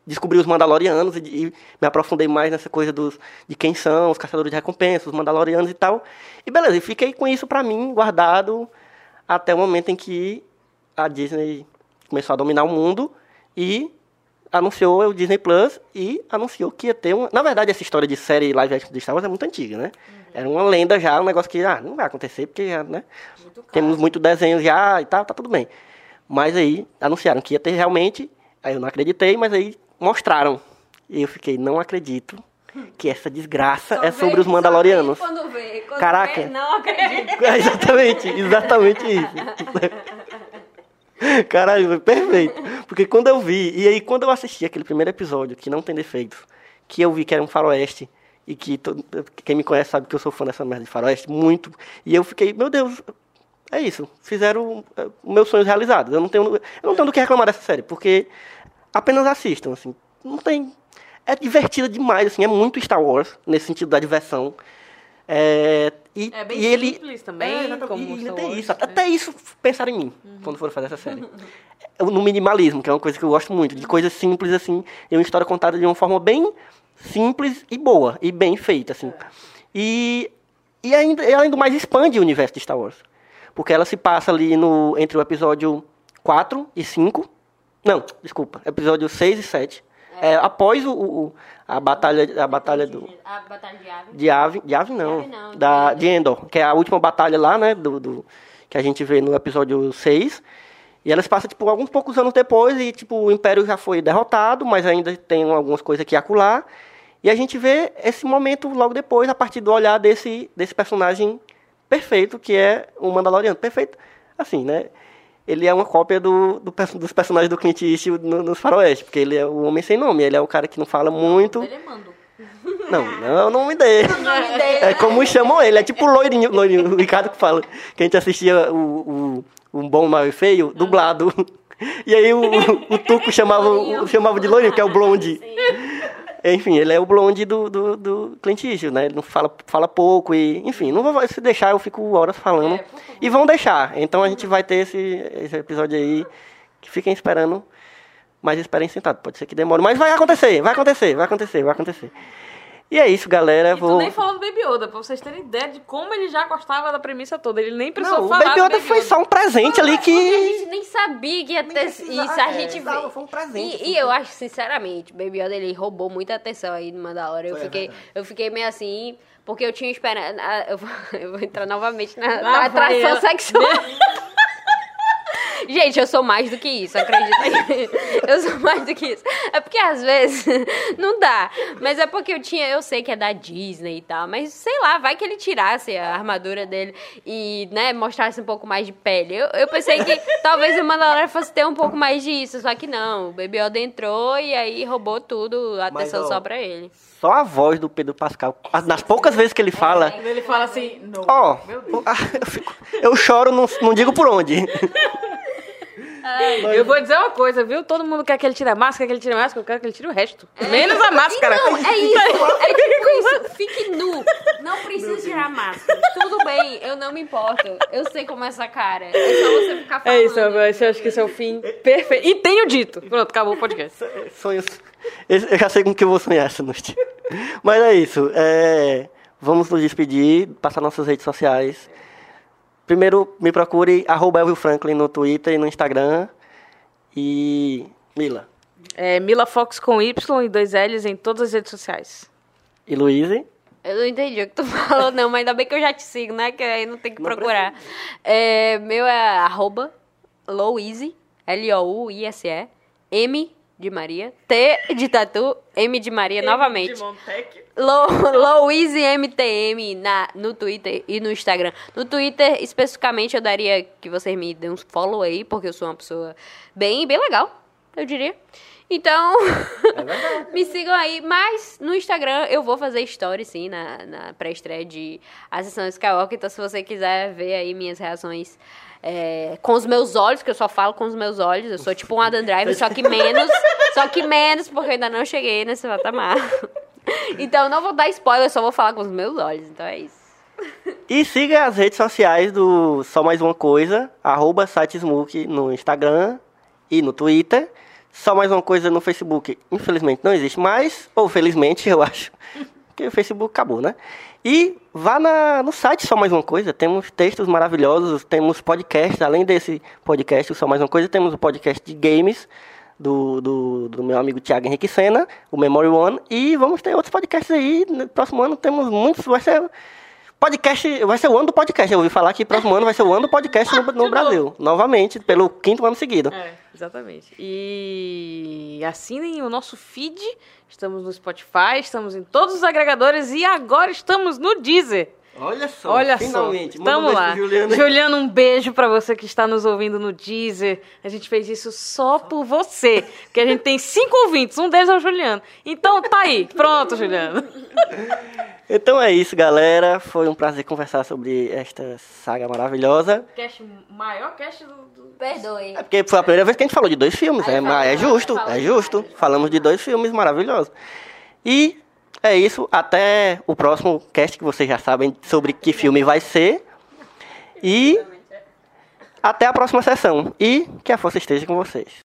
descobri os Mandalorianos e, e me aprofundei mais nessa coisa dos, de quem são os caçadores de recompensas, os Mandalorianos e tal. E beleza, e fiquei com isso pra mim, guardado, até o momento em que a Disney começou a dominar o mundo e anunciou o Disney Plus e anunciou que ia ter uma. Na verdade, essa história de série live action de Star Wars é muito antiga, né? Era uma lenda já, um negócio que ah, não vai acontecer, porque já, né? Temos muito desenho já e tal, tá tudo bem. Mas aí anunciaram que ia ter realmente, aí eu não acreditei, mas aí mostraram. E eu fiquei, não acredito que essa desgraça Só é vê- sobre os só Mandalorianos. vê Quando vê, quando Caraca. vê, não acredito. É exatamente, exatamente isso. Caralho, perfeito. Porque quando eu vi, e aí quando eu assisti aquele primeiro episódio, que não tem defeitos, que eu vi que era um faroeste, e que todo- quem me conhece sabe que eu sou fã dessa merda de faroeste, muito, e eu fiquei, meu Deus, é isso, fizeram eh, meus sonhos realizados. Eu não tenho, eu não tenho do que reclamar dessa série, porque apenas assistam, assim, não tem... É divertida demais, assim, é muito Star Wars, nesse sentido da diversão. É, E, É bem e ele, simples também, É, como e ainda Wars, isso. né? Até isso pensaram em mim, quando foram fazer essa série. É, No minimalismo, que é uma coisa que eu gosto muito, de coisas simples, assim, e uma história contada de uma forma bem simples e boa, e bem feita, assim. E, e ainda, e além do mais, expande o universo de Star Wars. Porque ela se passa ali no, entre o episódio 4 e 5. Não, desculpa, episódio 6 e 7. É, após o, o- a batalha, a batalha do, A batalha de ave. de Ave, de Ave não, De Ave não, da, de Endor, que é a última batalha lá, né, do, do- que a gente vê no episódio 6. E elas passam, tipo, alguns poucos anos depois e, tipo, o Império já foi derrotado, mas ainda tem algumas coisas que acular. E a gente vê esse momento logo depois, a partir do olhar desse, desse personagem perfeito, que é o Mandaloriano. Perfeito, assim, né? Ele é uma cópia do, do dos personagens do Clint Eastwood no, nos faroeste, porque ele é o homem sem nome, ele é o cara que não fala muito. Ele é mando. Não, não é o nome dele. É como chamam ele, é tipo o loirinho, loirinho, o Ricardo que fala, que a gente assistia o, o, o Bom, Mal e Feio, dublado. E aí o, o Tuco chamava, chamava de loirinho, que é o blonde. Enfim, ele é o blonde do, do, do Clint Eastwood, né? Ele não fala, fala pouco e... Enfim, não vou se deixar, eu fico horas falando. e vão deixar. Então a gente vai ter esse, esse episódio aí, que fiquem esperando. Mas esperem sentado, pode ser que demore. Mas vai acontecer, vai acontecer, vai acontecer, vai acontecer. E é isso, galera. E tu Vou... nem falou do Baby Yoda, pra vocês terem ideia de como ele já gostava da premissa toda. Ele nem precisou Não, o falar Baby do Yoda foi Yoda. só um presente ali A que... gente nem sabia que ia ter isso. A é, gente tava, vê. foi um presente, E, e eu acho, sinceramente, Baby Yoda, ele roubou muita atenção aí no Mandalorian. Eu Foi, é fiquei, verdade. eu fiquei meio assim, porque eu tinha esperado. ah, Eu vou, eu vou entrar novamente na, na atração sexual. Gente, eu sou mais do que isso, acredita? Eu sou mais do que isso. É porque às vezes não dá. Mas é porque eu tinha, eu sei que é da Disney e tal, mas sei lá, vai que ele tirasse a armadura dele e, né, mostrasse um pouco mais de pele. Eu, eu pensei que talvez o Mandalorian fosse ter um pouco mais disso, só que não. O Baby Yoda entrou e aí roubou tudo, a Mas, atenção ó, só pra ele. Só a voz do Pedro Pascal, as- nas poucas vezes que ele fala... Quando ele fala assim, não. Ó, eu, fico- eu choro, não, não digo por onde. Eu vou dizer uma coisa, viu? Todo mundo quer que ele tire a máscara, que ele tire a máscara, eu quero que ele tire o resto. Menos a máscara. Não, é isso. É tipo isso. Fique nu. Não precisa tirar a máscara. Tudo bem, eu não me importo. Eu sei como é essa cara. É só você ficar falando. É isso, eu eu acho que esse é o fim perfeito. E tenho dito. Pronto, acabou o podcast. Sonhos. Eu já sei com que eu vou sonhar essa noite. Mas é isso. é, vamos nos despedir, passar nossas redes sociais. Primeiro, me procure, arroba Elvio Franklin no Twitter e no Instagram. E. Mila. É Mila Fox com Y e dois L's em todas as redes sociais. E Luíse. Eu não entendi o que tu falou, não, mas ainda bem que eu já te sigo, né? Que aí não tem que Não procurar. É, meu é arroba Louise, L-O-U-I-S-E, M de Maria, T de Tatu, M de Maria novamente. Lou- Louise MTM na, no Twitter e no Instagram. No Twitter, especificamente, eu daria que vocês me dêem uns follow aí, porque eu sou uma pessoa bem, bem legal, eu diria. Então, me sigam aí. Mas no Instagram eu vou fazer story, sim, na, na pré-estreia de A Sessão Skywalker. Então, se você quiser ver aí minhas reações é, com os meus olhos, que eu só falo com os meus olhos. Eu sou tipo um Adam Driver, só que menos. só que menos, porque eu ainda não cheguei nesse patamar. Então, não vou dar spoiler, só vou falar com os meus olhos. Então, é isso. E siga as redes sociais do Só Mais Uma Coisa, arroba sitesmook no Instagram e no Twitter. Só Mais Uma Coisa no Facebook, infelizmente não existe mais, ou felizmente, eu acho, porque o Facebook acabou, né? E vá na, no site Só Mais Uma Coisa, temos textos maravilhosos, temos podcasts, além desse podcast, Só Mais Uma Coisa, temos o podcast de games, do, do, do meu amigo Thiago Henrique Sena, o Memory One, e vamos ter outros podcasts aí. No próximo ano temos muitos, vai ser podcast, vai ser o ano do podcast. Eu ouvi falar que próximo ano vai ser o ano do podcast no, no Brasil, novamente, pelo quinto ano seguido. É, exatamente. E assinem o nosso feed. Estamos no Spotify, estamos em todos os agregadores e agora estamos no Deezer. Olha só, Olha finalmente. só, Manda um lá. pro Juliano. Juliano, um beijo pra você que está nos ouvindo no Deezer. A gente fez isso só por você, porque a gente tem cinco ouvintes, um deles é o Juliano. Então tá aí, pronto, Juliano. Então é isso, galera. Foi um prazer conversar sobre esta saga maravilhosa. Cast, maior cast do... do... Perdoe. É porque foi a primeira vez que a gente falou de dois filmes, Aí é, é justo, é justo. Falamos de dois filmes maravilhosos. E é isso. Até o próximo cast que vocês já sabem sobre que filme vai ser. E até a próxima sessão. E que a força esteja com vocês.